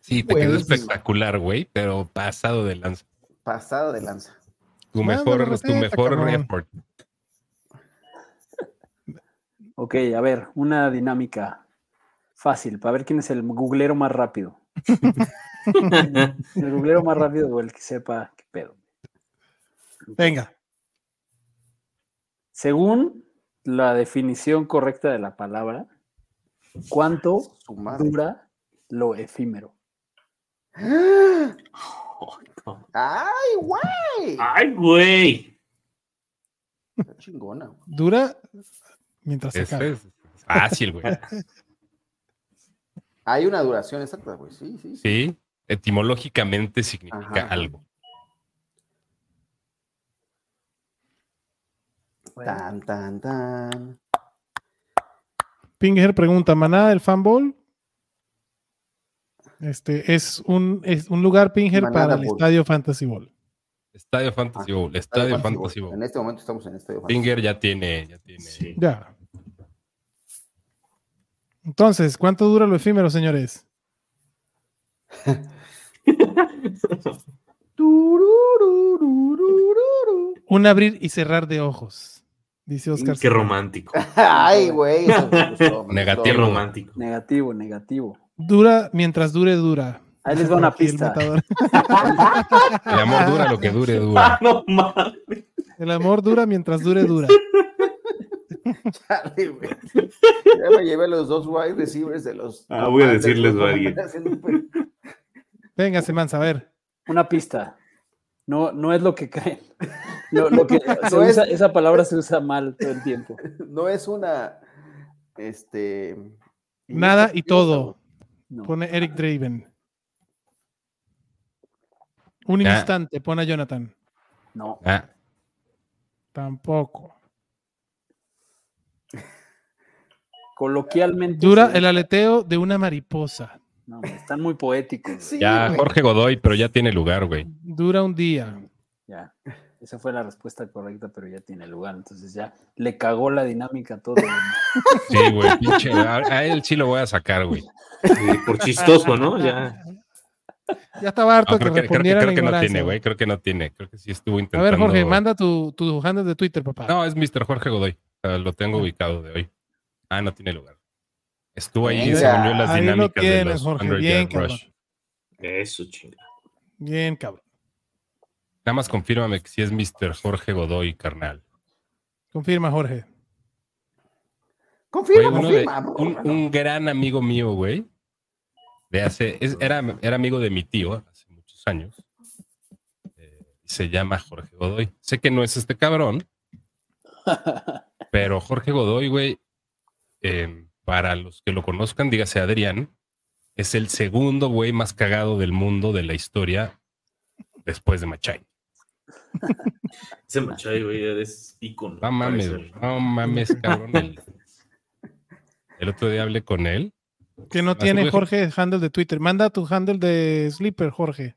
Sí, te quedó espectacular, güey, pero pasado de lanza. pasada de lanza. Tu Mándale mejor, tu mejor effort. Ok, a ver, una dinámica fácil para ver quién es el googlero más rápido. El googlero más rápido o el que sepa qué pedo. Venga. Según la definición correcta de la palabra, ¿cuánto dura lo efímero? ¡Ay, güey! Ay, güey. Está chingona. güey. Dura mientras se cae. es fácil, güey. Hay una duración exacta, güey. Sí, sí. sí. Sí, etimológicamente significa Ajá. algo. Bueno, Tan, tan, tan. Pinger pregunta, ¿manada del fanball? Este es un, es un lugar Pinger Manada para el Ball. estadio Fantasy Ball. Estadio Fantasy Ah, Bowl, Estadio Fantasy En Bowl. este momento estamos en Estadio Fantasy. Finger ya tiene, ya tiene. Sí. Ya. Entonces, ¿cuánto dura lo efímero, señores? Un abrir y cerrar de ojos. Dice Oscar. Qué romántico. Ay, güey. Negativo. Romántico. negativo, negativo. Dura mientras dure, dura. Ahí les va una Aquí pista. El amor dura lo que dure, dura. No mames. El amor dura mientras dure, dura. Chale, güey. Ya me llevé los dos wide receivers de los. Ah, voy a decirles, pe- Venga, Semanza, a ver. Una pista. No, no es lo que creen. Lo, lo que se No es- usa- esa palabra se usa mal todo el tiempo. No es una. Este. Nada y todo. No. Pone Eric Draven. Un Ya. instante, pone a Jonathan. No. Ah, Tampoco. Coloquialmente. Dura se- el aleteo de una mariposa. No, están muy poéticos. güey. Sí, ya güey. Jorge Godoy, pero ya tiene lugar, güey. Dura un día. Ya. Esa fue la respuesta correcta, pero ya tiene lugar. Entonces ya le cagó la dinámica a todo. Sí, güey, pinche. A, a él sí lo voy a sacar, güey. Sí, por chistoso, ¿no? Ya. Ya estaba harto No, creo que, creo que- respondiera creo la que no tiene, güey. Creo que no tiene. Creo que sí estuvo A intentando. ver, Jorge, manda tu, tu handle de Twitter, papá. No, es Mr. Jorge Godoy. O sea, lo tengo ubicado de hoy. Ah, no tiene lugar. Estuvo ahí, Venga. según yo, en las Ahí lo dinámicas de los Jorge, 100 bien, Yard cabrón. Rush. Eso, chinga. Bien, cabrón. Nada más confírmame que sí es Mr. Jorge Godoy, carnal. Confirma, Jorge. Confirma, Güey, uno de- confirma. un, un gran amigo mío, güey. De hace, es- era, era amigo de mi tío hace muchos años. Eh, se llama Jorge Godoy. Sé que no es este cabrón, pero Jorge Godoy, güey, eh, para los que lo conozcan, dígase Adrián, es el segundo güey más cagado del mundo de la historia después de Machay. Ese Machay, güey, es ícono. No mames. No mames, cabrón. El, el otro día hablé con él. Que no Así, tiene. Jorge handle de Twitter. Manda tu handle de Sleeper, Jorge.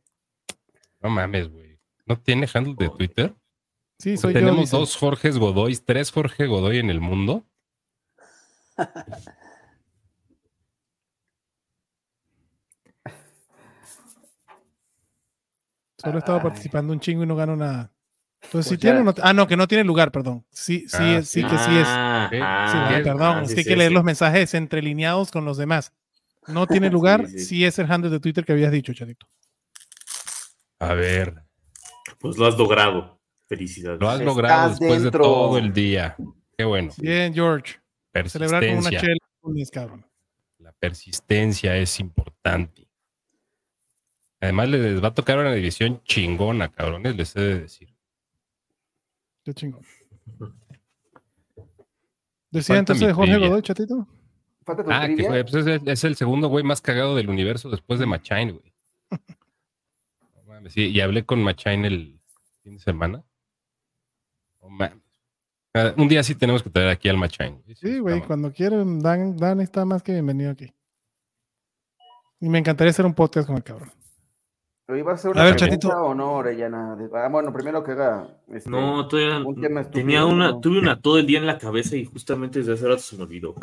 No mames, güey. ¿No tiene handle de Twitter? Sí, soy yo. Tenemos dos Jorges Godoy, tres Jorge Godoy en el mundo. Solo estaba participando un chingo y no gano nada. Entonces, si Pues tiene ya. o no- Ah, no, que no tiene lugar, perdón. Sí, sí, Ah, es- sí, sí. que sí es. Ah, Sí, ah, Sí, perdón, ah, es que hay que leer sí. los mensajes entrelineados con los demás. No tiene lugar, Sí, es el handle de Twitter que habías dicho, chatito. A ver, Pues lo has logrado. Felicidades. lo has Estás logrado después dentro. de todo el día. Qué bueno. Bien, George. Celebrar con una chela, lunes, cabrón. La persistencia es importante. Además, les va a tocar una división chingona, cabrones, les he de decir. Qué chingón. Decía entonces mi Jorge. Godoy, chatito. Falta tu Ah, que fue, pues, es, es el segundo güey más cagado del universo después de Machain, güey. No mames, sí, y hablé con Machain el fin de semana. No mames. Un día sí tenemos que traer aquí al Machain. Sí, güey, cuando quieran, Dan, Dan está más que bienvenido aquí. Y me encantaría hacer un podcast con el cabrón. ¿Pero iba a una ver, Chatito. o no, Orellana? Ah, bueno, primero que haga. este, No, todavía un tema estúpido, tenía una, ¿no? tuve una todo el día en la cabeza y justamente desde hace rato se me olvidó.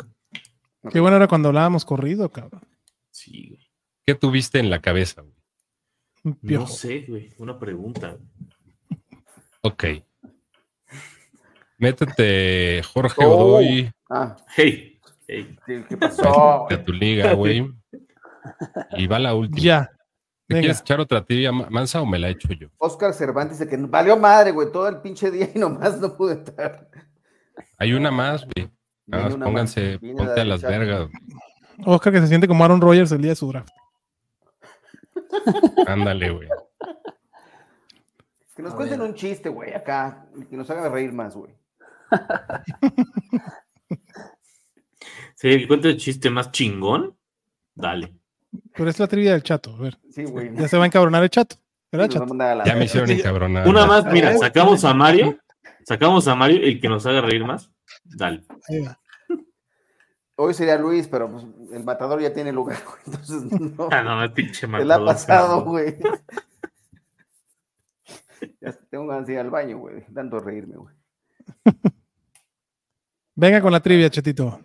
Qué bueno era cuando hablábamos corrido, cabrón. Sí, güey. ¿Qué tuviste en la cabeza? güey? No sé, güey. Una pregunta. Ok. Métete, Jorge Oh. Godoy, Ah, Hey, hey. ¿qué pasó? de tu liga, güey. Y va la última. Ya. ¿Te quieres echar otra tibia ma- mansa o me la echo yo? Oscar Cervantes dice que valió madre, güey, todo el pinche día y nomás no pude estar. Hay una más, güey. Nada más pónganse, más, ponte a las vergas. Oscar que se siente como Aaron Rodgers el día de su draft. Ándale, güey. Que nos A cuenten ver. un chiste, güey, acá, que nos haga reír más, güey. Si el cuento de chiste más chingón, dale. Pero es la trivia del chato. A ver, Sí, güey. ya se va a encabronar el chato. ¿Verdad, Nos va a a Ya me hicieron encabronar. Una más, mira, sacamos a Mario. Sacamos a Mario, el que nos haga reír más. Dale. Ahí va. Hoy sería Luis, pero pues, el matador ya tiene lugar, güey, entonces no. Ah, no, no, pinche Te la ha matador, pasado, cabrón. güey. Ya tengo ganas de ir al baño, güey. Tanto reírme, güey. Venga con la trivia, chatito.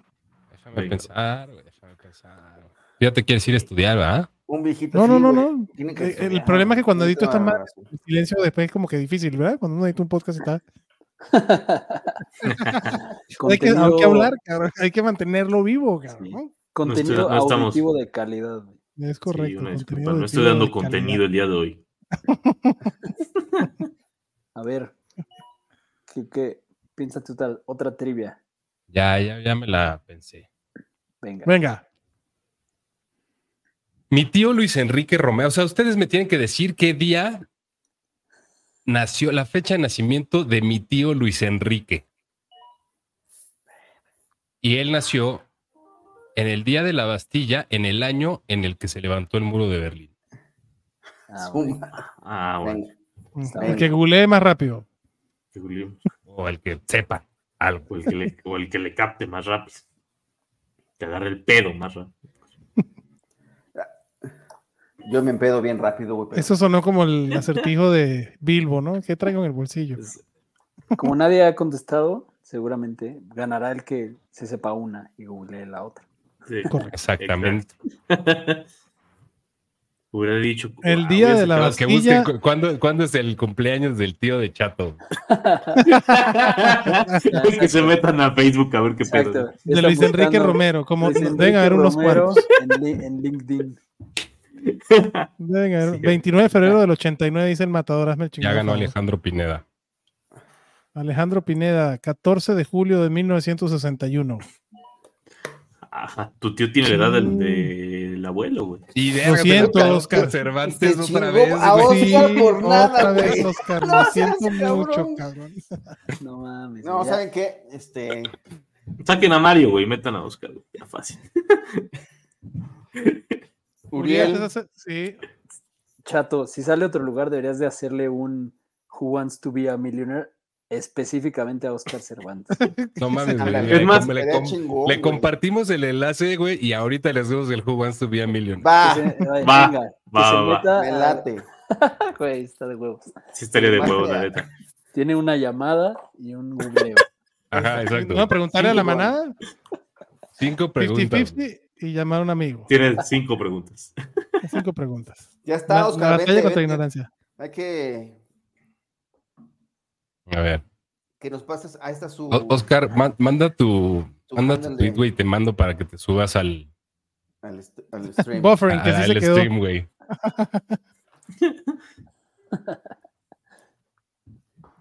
Déjame Venga. pensar, güey, déjame pensar. Ya te quieres ir a estudiar, ¿verdad? Un viejito. No, así, no, no, güey, no. tiene que Eh, El problema es que cuando edito madre- razón. El silencio después es como que difícil, ¿verdad? Cuando uno edita un podcast y tal. Hay que, hay que hablar, cabrón. Hay que mantenerlo vivo, cabrón. Sí. ¿no? Contenido No estamos- auditivo de calidad. güey. Es correcto. disculpa, no estoy dando calidad. contenido el día de hoy. A ver. ¿Qué, qué? Piénsate otra, otra trivia. Ya, ya, ya me la pensé. Venga. Venga. Mi tío Luis Enrique Romeo, o sea, ustedes me tienen que decir qué día nació, la fecha de nacimiento de mi tío Luis Enrique. Y él nació en el día de la Bastilla, en el año en el que se levantó el muro de Berlín. Ah, bueno. Ah, bueno. El que googlee más rápido. O el que sepa algo. O el que le, o el que le capte más rápido. Que agarre el pedo más rápido. Yo me empedo bien rápido, güey. pero- Eso sonó como el acertijo de Bilbo, ¿no? ¿Qué traigo en el bolsillo? Como nadie ha contestado, seguramente ganará el que se sepa una y googlee la otra. Sí, Correcto. Exactamente. Hubiera dicho. El ah, día hubiera de la Que Bastilla. ¿cuándo, cuándo es el cumpleaños del tío de Chato. que se metan a Facebook a ver qué pedo. Exacto. De Luis Enrique buscando Romero. Como Luis deben haber unos Romero cuantos. En, li- en LinkedIn. Deben haber- Sí. 29 de febrero del 89, dice el matador. Hazme el. Ya ganó. Alejandro Pineda. Alejandro Pineda, 14 de julio de 1961. Ajá, tu tío tiene la edad del, del abuelo, güey. Y Lo siento, Oscar Oscar. Cervantes Se otra vez. a güey. Oscar por nada, otra vez, güey. Oscar. No Lo siento cabrón. mucho, cabrón. No mames. No, ya. ¿saben qué? Este. Saquen a Mario, güey, metan a Oscar, güey. Ya fácil. Uriel. ¿te hace- Sí, Chato, si sale a otro lugar, deberías de hacerle un Who Wants to be a Millionaire específicamente a Oscar Cervantes. No mames, güey. Es más, le com- chingón, le güey. compartimos el enlace, güey, y ahorita les damos el Who Wants to be a Million. Va, Que se- ay, Va, venga, que va, se va, va. meta me late. Güey, está de huevos. Sí estaría de huevos, la neta. Tiene una llamada y un googleo. Ajá, exacto. No, preguntarle a la manada, Cinco preguntas. 50-50 y llamar a un amigo. Tiene cinco preguntas. Cinco preguntas. Ya está, La, la Oscar. vente, contra vente. ignorancia. Hay que A ver. que nos pases a esta su. O- Oscar, ma- manda tu, Tu manda tu tweet, güey, te mando para que te subas al, Al, al stream. Buffering, que sí al se quedó. stream, güey.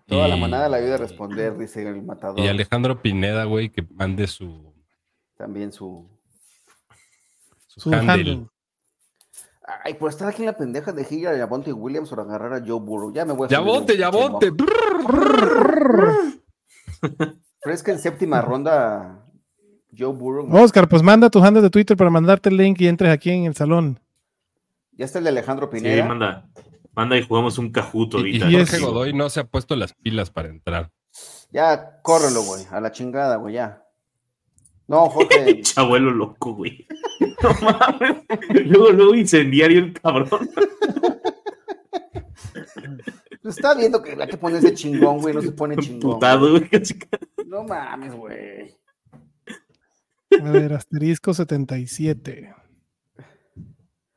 Toda la manada la ayuda a responder, dice el matador. Y Alejandro Pineda, güey, que mande su, También su. su, Su handle. handle. Ay, por estar aquí en la pendeja de gira de Javonte Williams para agarrar a Joe Burrow. Ya me voy a. Pero es que en séptima ronda, Joe Burrow. Oscar, pues manda tu handle de Twitter para mandarte el link y entres aquí en el salón. Ya está el de Alejandro Sí, Pineda. manda. Manda y jugamos un cajuto Y, y ahorita. es- Jorge Godoy no se ha puesto las pilas para entrar. Ya, córrelo, güey. A la chingada, güey, ya. No, Jorge. Chabuelo loco, güey. No mames. Luego, luego incendiario el cabrón. está viendo que hay que ponerse chingón, güey. No se pone chingón. Putado, güey. No mames, güey. A ver, asterisco 77.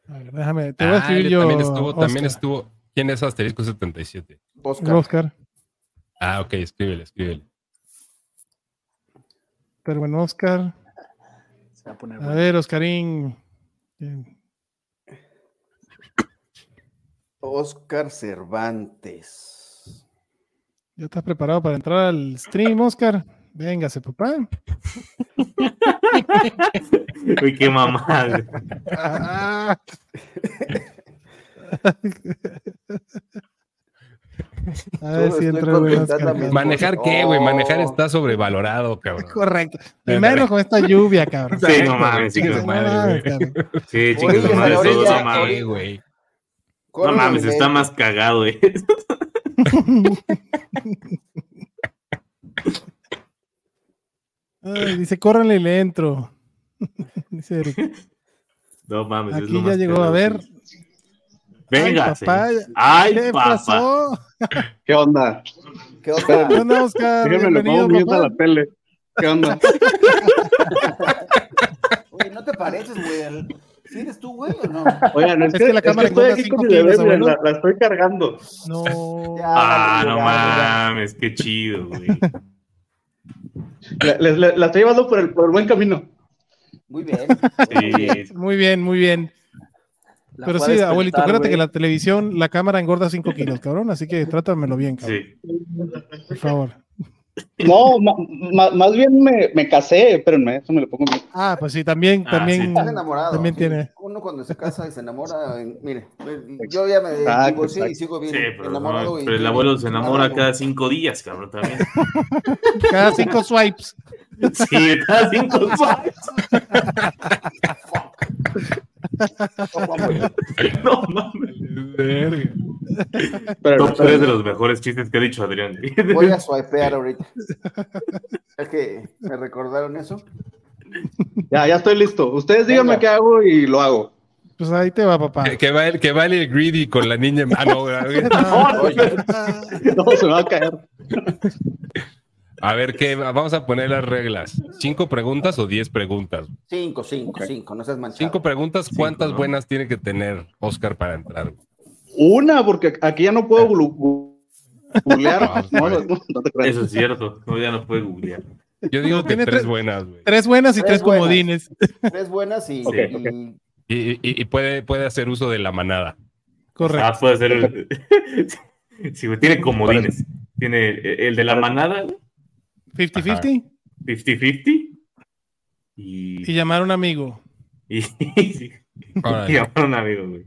A ver, déjame, te voy a Ah, escribir él yo. también estuvo, también estuvo. ¿Quién es Asterisco 77? Oscar. Oscar. Ah, ok, escríbele, escríbele. Pero bueno, Oscar. Se va a poner A bueno. ver, Oscarín. Bien. Oscar Cervantes. ¿Ya estás preparado para entrar al stream, Oscar? Véngase, papá. Güey, qué mamada. güey. A ver si entra güey. ¿Manejar qué, güey? Manejar Oh. está sobrevalorado, cabrón. Correcto. Primero con esta lluvia, cabrón. Sí, no mames, sí, güey. cabrón. Sí, chicos, madre, orilla, todos, no mames. Güey. No mames, está más cagado, eh. Ay, dice, córranle y le entro. dice Eric. No mames, es Aquí lo ya más llegó, a ver. Venga, Ay, papá. Ay, ¿Qué papá. pasó? ¿Qué onda? ¿Qué onda? ¿Qué onda, Oscar? Déjenme le Bienvenido, pongo mute a la tele. ¿Qué onda? Oye, ¿no te pareces, güey? ¿Sí eres tú, güey, o no? Oigan, es, Es que, que la es que cámara estoy aquí con mi bebé, abuelo. la, la estoy cargando. No. Ya, Ah, no ya, mames, qué chido, güey. La, la- la- la estoy llevando por el, por el buen camino. Muy bien. Sí, Muy bien, muy bien. La Pero sí, abuelito, acuérdate güey. que la televisión, la cámara engorda 5 kilos, cabrón. Así que trátamelo bien, cabrón. sí. Por favor. No, ma- más bien me, me casé, espérenme, eso me lo pongo mute. Ah, pues sí, también, Ah, también. sí. Estás enamorado. También sí. tiene. Uno cuando se casa y se enamora, en- mire, yo ya me Exacto, divorcié y sigo bien Sí, pero, enamorado. no, y pero el bien abuelo se enamora cada cinco días, cabrón, también. Cada cinco swipes. Sí, cada cinco swipes. No mames. Pero, Top 3 de los mejores chistes que ha dicho Adrián. Voy a swipear ahorita. Es que me recordaron eso. ya, ya estoy listo. Ustedes díganme Venga. qué hago y lo hago. Pues ahí te va, papá. Que, que va el, que va el greedy con la niña. en- Ah, no, güey. Oye, No, se me va a caer. A ver, ¿qué? Vamos a poner las reglas. ¿Cinco preguntas o diez preguntas? cinco, cinco, cinco, no seas manchado. Cinco preguntas, ¿cuántas Cinco, ¿no? buenas tiene que tener Oscar para entrar? Una, porque aquí ya no puedo googlear. No, No. Eso es cierto. No, ya no puede googlear. Yo digo que tiene tres tres- buenas, güey. Tres buenas y Tres tres buenas. comodines. Tres buenas y, y- ok. Y, y- y puede, puede hacer uso de la manada. Correcto. Ah, puede ser. el- Sí, güey, tiene comodines. Tiene el de la manada, 50-50 50-50. Y. y llamar a un amigo. Y. y llamar a un amigo, güey.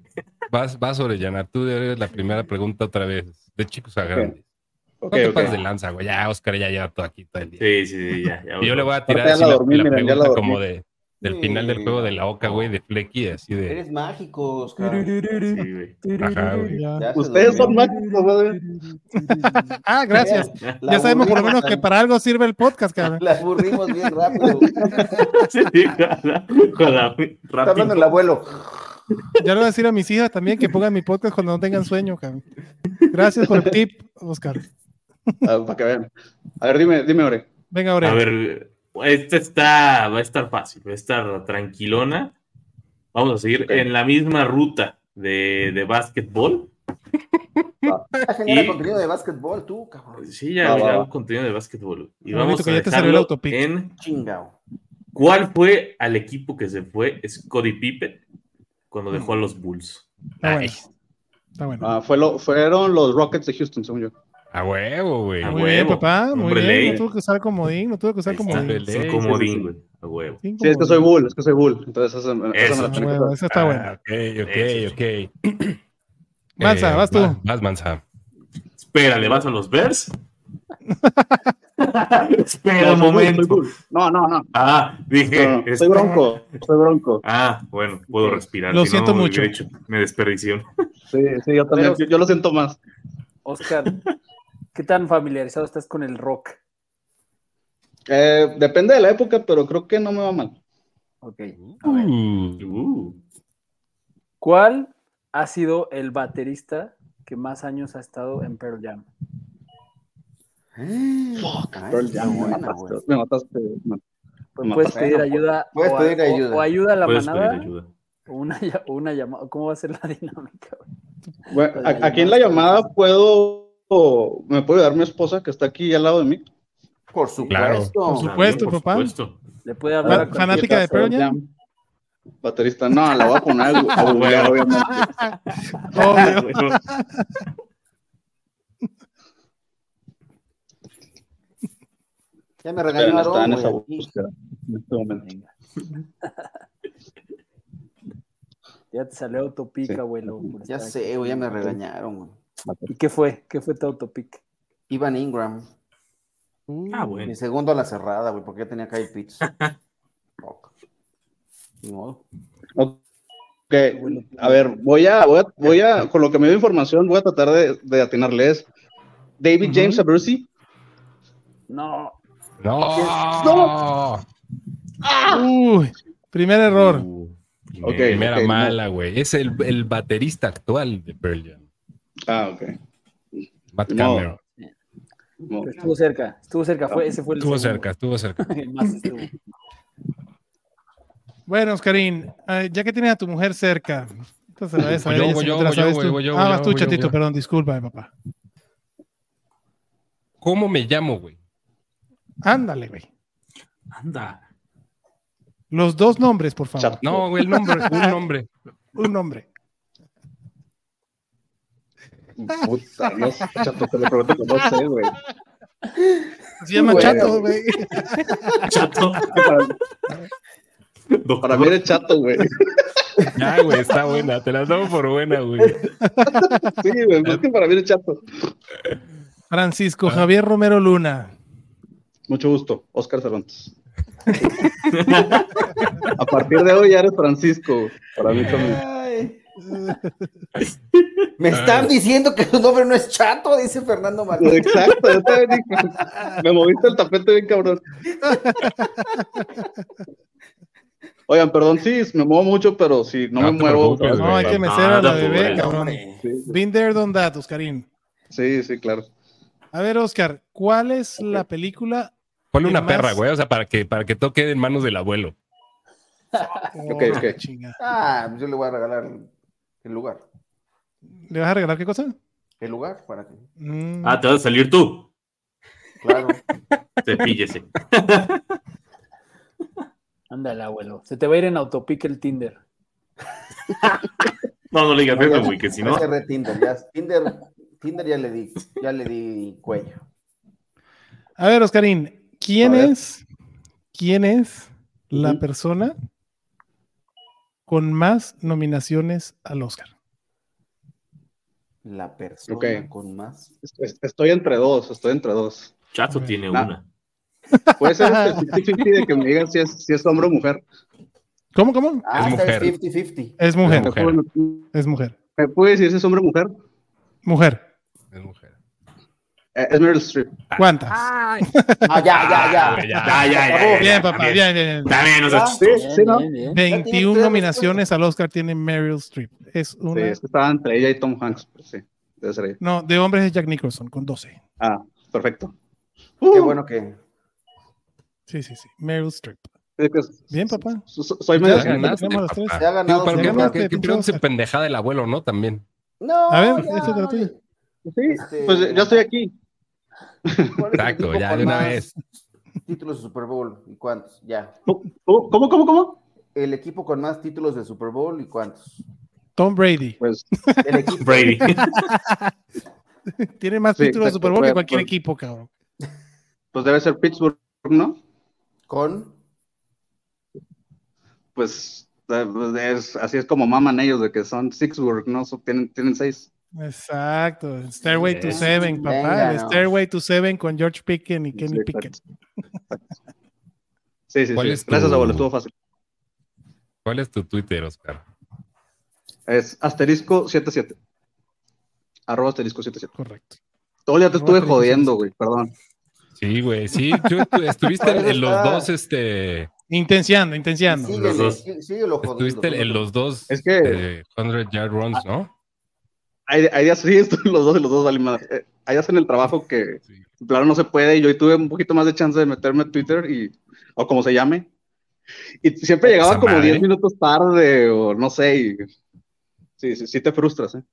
Vas, vas a rellenar. Tú eres la primera pregunta otra vez. De chicos a grandes. Ok, No te ok. pases de lanza, güey. Ya, Oscar ya lleva todo aquí todo el día. Sí, sí, sí, ya. ya Y yo le voy a tirar así la la, dormí, la miren, la pregunta como de del final del juego de la Oca, güey, de Flecky, así de. eres mágico, Oscar. Sí, güey. Ajá, güey. Ustedes son mágicos, güey. Ah, gracias. La Ya sabemos por lo menos que para algo sirve el podcast, cabrón. La aburrimos bien rápido. Sí, Está hablando el abuelo. Ya le voy a decir a mis hijas también que pongan mi podcast cuando no tengan sueño, cabrón. Gracias por el tip, Oscar. Ah, para que vean. A ver, dime, dime, Ore. Venga, ahora. A ver, esta está, va a estar fácil, va a estar tranquilona. Vamos a seguir en la misma ruta de, de básquetbol. Ya genera Y- contenido de básquetbol, tú, cabrón. Sí, ya, ya hago contenido de básquetbol. Y vamos a el dejarlo autopic. en Chingao. cuál fue al equipo que se fue Scottie Pippen cuando dejó a los Bulls. Está bueno. Está bueno. Ah, fue lo, fueron los Rockets de Houston, según yo. A huevo, güey. A Muy bien, huevo. papá. Muy Hombre bien. ley. No tuvo que usar comodín. No tuvo que usar comodín. Hombre es un ley, comodín, güey, a huevo. Sí, es que soy Bull, es que soy Bull. Entonces, Eso. me la huevo. Esa está Ah, buena. ok, ok, ok. Manza, Eh, vas tú. Vas, vas, Manza. Espérale, ¿vas a los Bears? Espera No, un soy Bull, soy momento. Bull. No, no, no. Ah, dije. No, no, soy espera. bronco, soy bronco. Ah, bueno, puedo respirar. Lo si siento no, mucho. me desperdicié. Sí, sí, yo también. Pero- yo, yo lo siento más. Oscar, ¿qué tan familiarizado estás con el rock? Eh, depende de la época, pero creo que no me va mal. Ok. a ver. Uh, Uh, ¿Cuál ha sido el baterista que más años ha estado en Pearl Jam? Ay, Pearl está Jam, me buena, mataste, güey. me mataste, man. Pues puedes pedir ayuda. puedes o, pedir ayuda. o ayuda a la puedes manada pedir ayuda. o una, llamada. ¿Cómo va a ser la dinámica? Bueno, Pues, aquí en la llamada puedo, me puede ayudar mi esposa que está aquí al lado de mí. Por supuesto. Claro. Por supuesto, papá. supuesto. Le puede hablar a Fan- fanática de Pearl Jam. Baterista, no, la voy a poner a googlear, obviamente. Obvio. Bueno, Ya me Esperen, está regañaron, en esa búsqueda en este momento. Venga. Ya te salió autopica, abuelo. por Ya sé, güey, ya me regañaron, güey. ¿Y qué fue? ¿Qué fue tu autopic? Ivan Ingram. Ah, bueno. Mi segundo a la cerrada, güey, porque ya tenía Kyle Pitts. Ni modo. Ok, a ver, voy a, voy a, voy a, con lo que me dio información, voy a tratar de, de atinarles. David Ujú. James Abersi. No. No. Uy, primer error. Uh, Ok. Primera no. mala, güey. Es el, el baterista actual de Pearl Jam. Ah, ok. Matt No. Cameron. No. Pero estuvo cerca, estuvo cerca. Fue, ese fue el Estuvo segundo. cerca, estuvo cerca. El más estuvo. Bueno, Oscarín, eh, ya que tienes a tu mujer cerca, entonces la ves a Voy yo, voy si yo, no te la voy yo, sabes voy tú. yo, voy yo, Ah, vas tú, chatito, perdón, disculpa, papá. ¿Cómo me llamo, güey? Ándale, güey. Anda. Los dos nombres, por favor. No, güey, el nombre, un nombre. Un nombre. Puta, no sé, chato, te lo prometo que no sé, güey. Se llama Bueno. Chato, güey. Chato. Para, mí eres chato, güey. Ya, güey, está buena. Te la tomo por buena, güey. Sí, güey, es que para mí eres chato. Francisco Ah. Javier Romero Luna. Mucho gusto, Oscar Cervantes. A partir de hoy ya eres Francisco. Para mí también. Ay. Me están diciendo que su nombre no es chato, dice Fernando Martínez. Exacto, yo también dije, me moviste el tapete bien cabrón. Oigan, perdón, sí, me muevo mucho, pero si no, No me te muevo. preocupes, No, hay que mecer a la Ah, bebé, cabrón. Sí, Been there, done that, Oscarín. sí, sí, claro. A ver, Oscar, ¿cuál es la película? Ponle una más- perra, güey, o sea, para que, para que todo quede en manos del abuelo. Ok, ok. chinga. Ah, yo le voy a regalar el lugar. ¿Le vas a regalar qué cosa? El lugar para que. Mm, Ah, te vas a salir tú. Claro. Cepíllese. Ándale, abuelo. Se te va a ir en autopic el Tinder. No, no le digas eso, güey, que si no. Cerré Tinder, ya, Tinder, Tinder ya le di, ya le di cuello. A ver, Oscarín, ¿quién A ver. es, quién es la persona con más nominaciones al Oscar? La persona Ok. con más. Es- Estoy entre dos, estoy entre dos. Chato tiene Ah. una. Puede ser este 50-50 de que me digan si es, si es hombre o mujer. ¿Cómo, cómo? Ah, Es mujer. es 50-50. Es mujer, Es mujer. ¿Me, es mujer. me puede decir si es hombre o mujer? Mujer. Es mujer. Eh, es Meryl Streep. ¿Cuántas? Ah, ya, ya, ya. güey, ya. Ya, ya, ya. ya, Bien, ya, papá, bien, bien. bien. También, no seas Ah. Sí, sí, ¿no? bien, bien. 21 tres nominaciones al Oscar tiene Meryl Streep. Es Sí, una. es que estaba entre ella y Tom Hanks. pero sí, debe ser ella. No, de hombres es Jack Nicholson con 12. Ah, perfecto. Qué Uh, bueno que. Sí, sí, sí. Meryl Streep. es que Bien, papá. so- so- Soy Ya medio. Ya ganaste, tenemos los tres. papá. Se ha ganado Digo, pero su qué- qué- qué pendejada del abuelo, ¿no? También. No, A ver, ya, échate la tuya. Sí, Este- pues ya estoy aquí. ¿Cuál es el Exacto, ya de una vez. Títulos de Super Bowl y cuántos, ya. ¿Cómo, cómo, cómo? El equipo con más títulos de Super Bowl y cuántos. Tom Brady. Pues El equipo. Brady. Tiene más Sí, títulos de. Super Bowl que cualquier equipo, cabrón. pues debe ser Pittsburgh, ¿no? Con. Pues eh, pues, es- así es como maman ellos, de que son Sixburg, ¿no? So, tienen, tienen seis. Exacto. Stairway to. Seven, papá. Venga, no. Stairway to Seven con George Pickens y Kenny Sí, Pickett. Sí, sí, ¿Cuál sí. es tu- Gracias, abuelo, estuvo fácil. ¿Cuál es tu Twitter, Oscar? Es asterisco 77. Arroba asterisco 77. Correcto. Todo ya te Arroba estuve jodiendo, güey, perdón. Sí, güey, sí. tú estu- estuviste en, los dos, este. Intenciando, intenciando. Síguele, Los dos. sí- síguelo jodiendo. Estuviste en los dos Es que- eh, 100 Yard Runs, ¿no? Hay, hay días, sí, los dos los dos valen madre. Eh, Hay días en el trabajo que, Sí. claro, no se puede y yo tuve un poquito más de chance de meterme a Twitter y, o como se llame. Y siempre llegaba Esa como madre. 10 minutos tarde o no sé. Y, sí, sí, sí te frustras, ¿eh?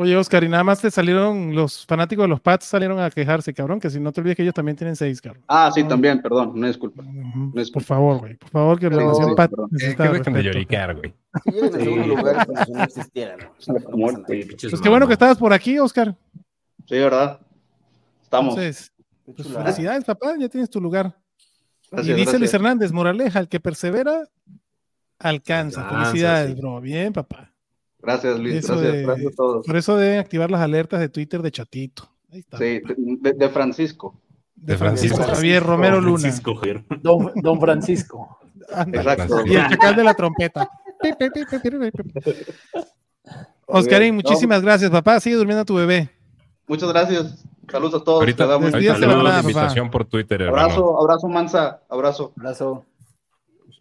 Oye, Oscar, y nada más te salieron, los fanáticos de los Pats salieron a quejarse, cabrón, que si no te olvides que ellos también tienen seis, cabrón. Ah, sí, también, perdón, una disculpa. No es- Por favor, güey. Por favor, que la nación Sí, Pat perdón. Que, necesita que dejen de respeto. lloriquear, güey. Si llegan en Sí. segundo lugar, si no existieran. ¿no? No Pues qué bueno que estabas por aquí, Oscar. Sí, ¿verdad? Estamos. Entonces, pues, felicidades, papá, ya tienes tu lugar. Gracias, y dice gracias. Luis Hernández, moraleja, el que persevera, alcanza. Alcanza, Felicidades, sí. bro. Bien, papá. Gracias, Luis. Eso gracias, de- gracias a todos. Por eso deben activar las alertas de Twitter de Chatito. Ahí está. Sí, de, de Francisco. De Francisco. Javier Romero Luna. Francisco Javier. Don, Don Francisco. Exacto. Y el chacal de la trompeta. Oscarín, muchísimas gracias, papá. Sigue durmiendo tu bebé. Muchas gracias. Saludos a todos. Ahorita, damos- ahorita Despídase le la mando la manada, papá. invitación por Twitter, hermano. Abrazo, abrazo, Mansa. Abrazo. Abrazo.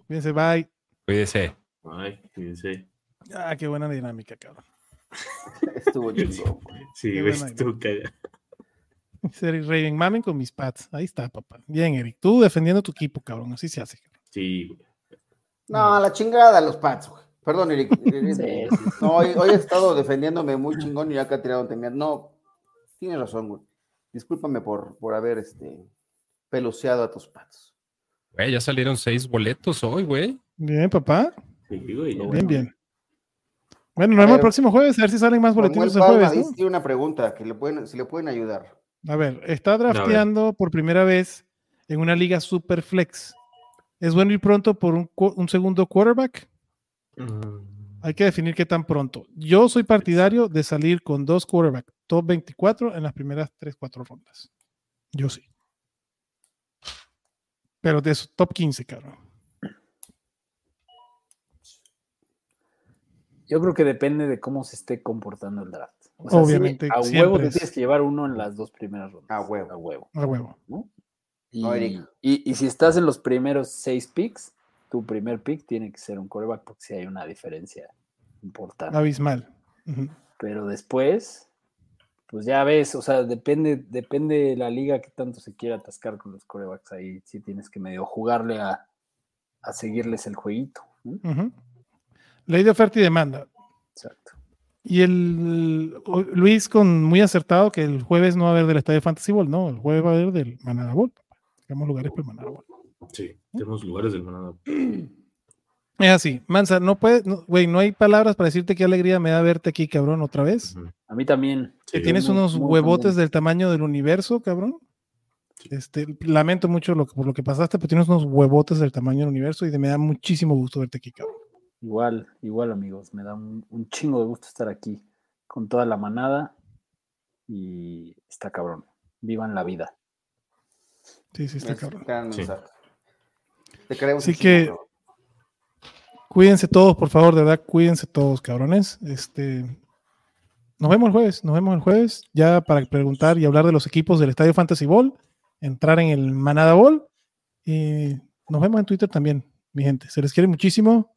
Cuídense, bye. Cuídese. Ay, fíjense. Ah, qué buena dinámica, cabrón. Estuvo chido. Sí, Qué ves buena tú, calla. Dice Eric Raven, mamen con mis pads. Ahí está, papá. Bien, Eric. Tú defendiendo tu equipo, cabrón. Así se hace. cabrón. Sí, güey. No, a la chingada los Pats, güey. Perdón, Eric. Sí, No, hoy, hoy he estado defendiéndome muy chingón y ya acá tirado un No, tienes razón, güey. Discúlpame por, por haber este, peluceado a tus Pats. Güey, ya salieron seis boletos hoy, güey. Bien, papá. Sí, güey. Bien, bien. Bueno, nos vemos el próximo jueves, a ver si salen más boletines el jueves, ¿no? tiene una pregunta que le pueden, si le pueden ayudar. A ver, está drafteando por primera vez en una liga super flex. ¿Es bueno ir pronto por un, segundo quarterback? Mm, Hay que definir qué tan pronto. Yo soy partidario de salir con dos quarterbacks, top 24 en las primeras 3, 4 rondas. Yo sí. Pero de eso, top 15, cabrón. Yo creo que depende de cómo se esté comportando el draft. O sea, sí, Obviamente, a siempre huevo te es- tienes que llevar uno en las dos primeras rondas. A huevo. A huevo. A huevo. Y, No, y- y si estás en los primeros seis picks, tu primer pick tiene que ser un coreback porque si hay una diferencia importante. Abismal. Pero después, pues ya ves, o sea, depende, depende de la liga que tanto se quiera atascar con los corebacks. Ahí sí tienes que medio jugarle a, a seguirles el jueguito. ¿no? Ley de oferta y demanda. Exacto. Y el Luis con muy acertado que el jueves no va a haber del Estadio Fantasy Ball, no, el jueves va a haber del Manada Ball. Tenemos lugares para el Manada Ball. Sí, tenemos lugares del manada. Es así, Mansa, no puede, no- güey, no hay palabras para decirte qué alegría me da verte aquí, cabrón, otra vez. A mí también. Que Sí, tienes muy- unos muy huevotes del tamaño del universo, cabrón. Este, lamento mucho lo, que- por lo que pasaste, pero tienes unos huevotes del tamaño del universo y de- me da muchísimo gusto verte aquí, cabrón. Igual, igual amigos, me da un, un chingo de gusto estar aquí con toda la manada y está cabrón. Vivan la vida. Sí, sí, está Es cabrón. Sí. Te queremos Así que-. Cuídense todos, por favor, de verdad, cuídense todos, cabrones. Este, nos vemos el jueves, nos vemos el jueves, ya para preguntar y hablar de los equipos del Estadio Fantasy Ball, entrar en el Manada Ball y nos vemos en Twitter también, mi gente. Se les quiere muchísimo,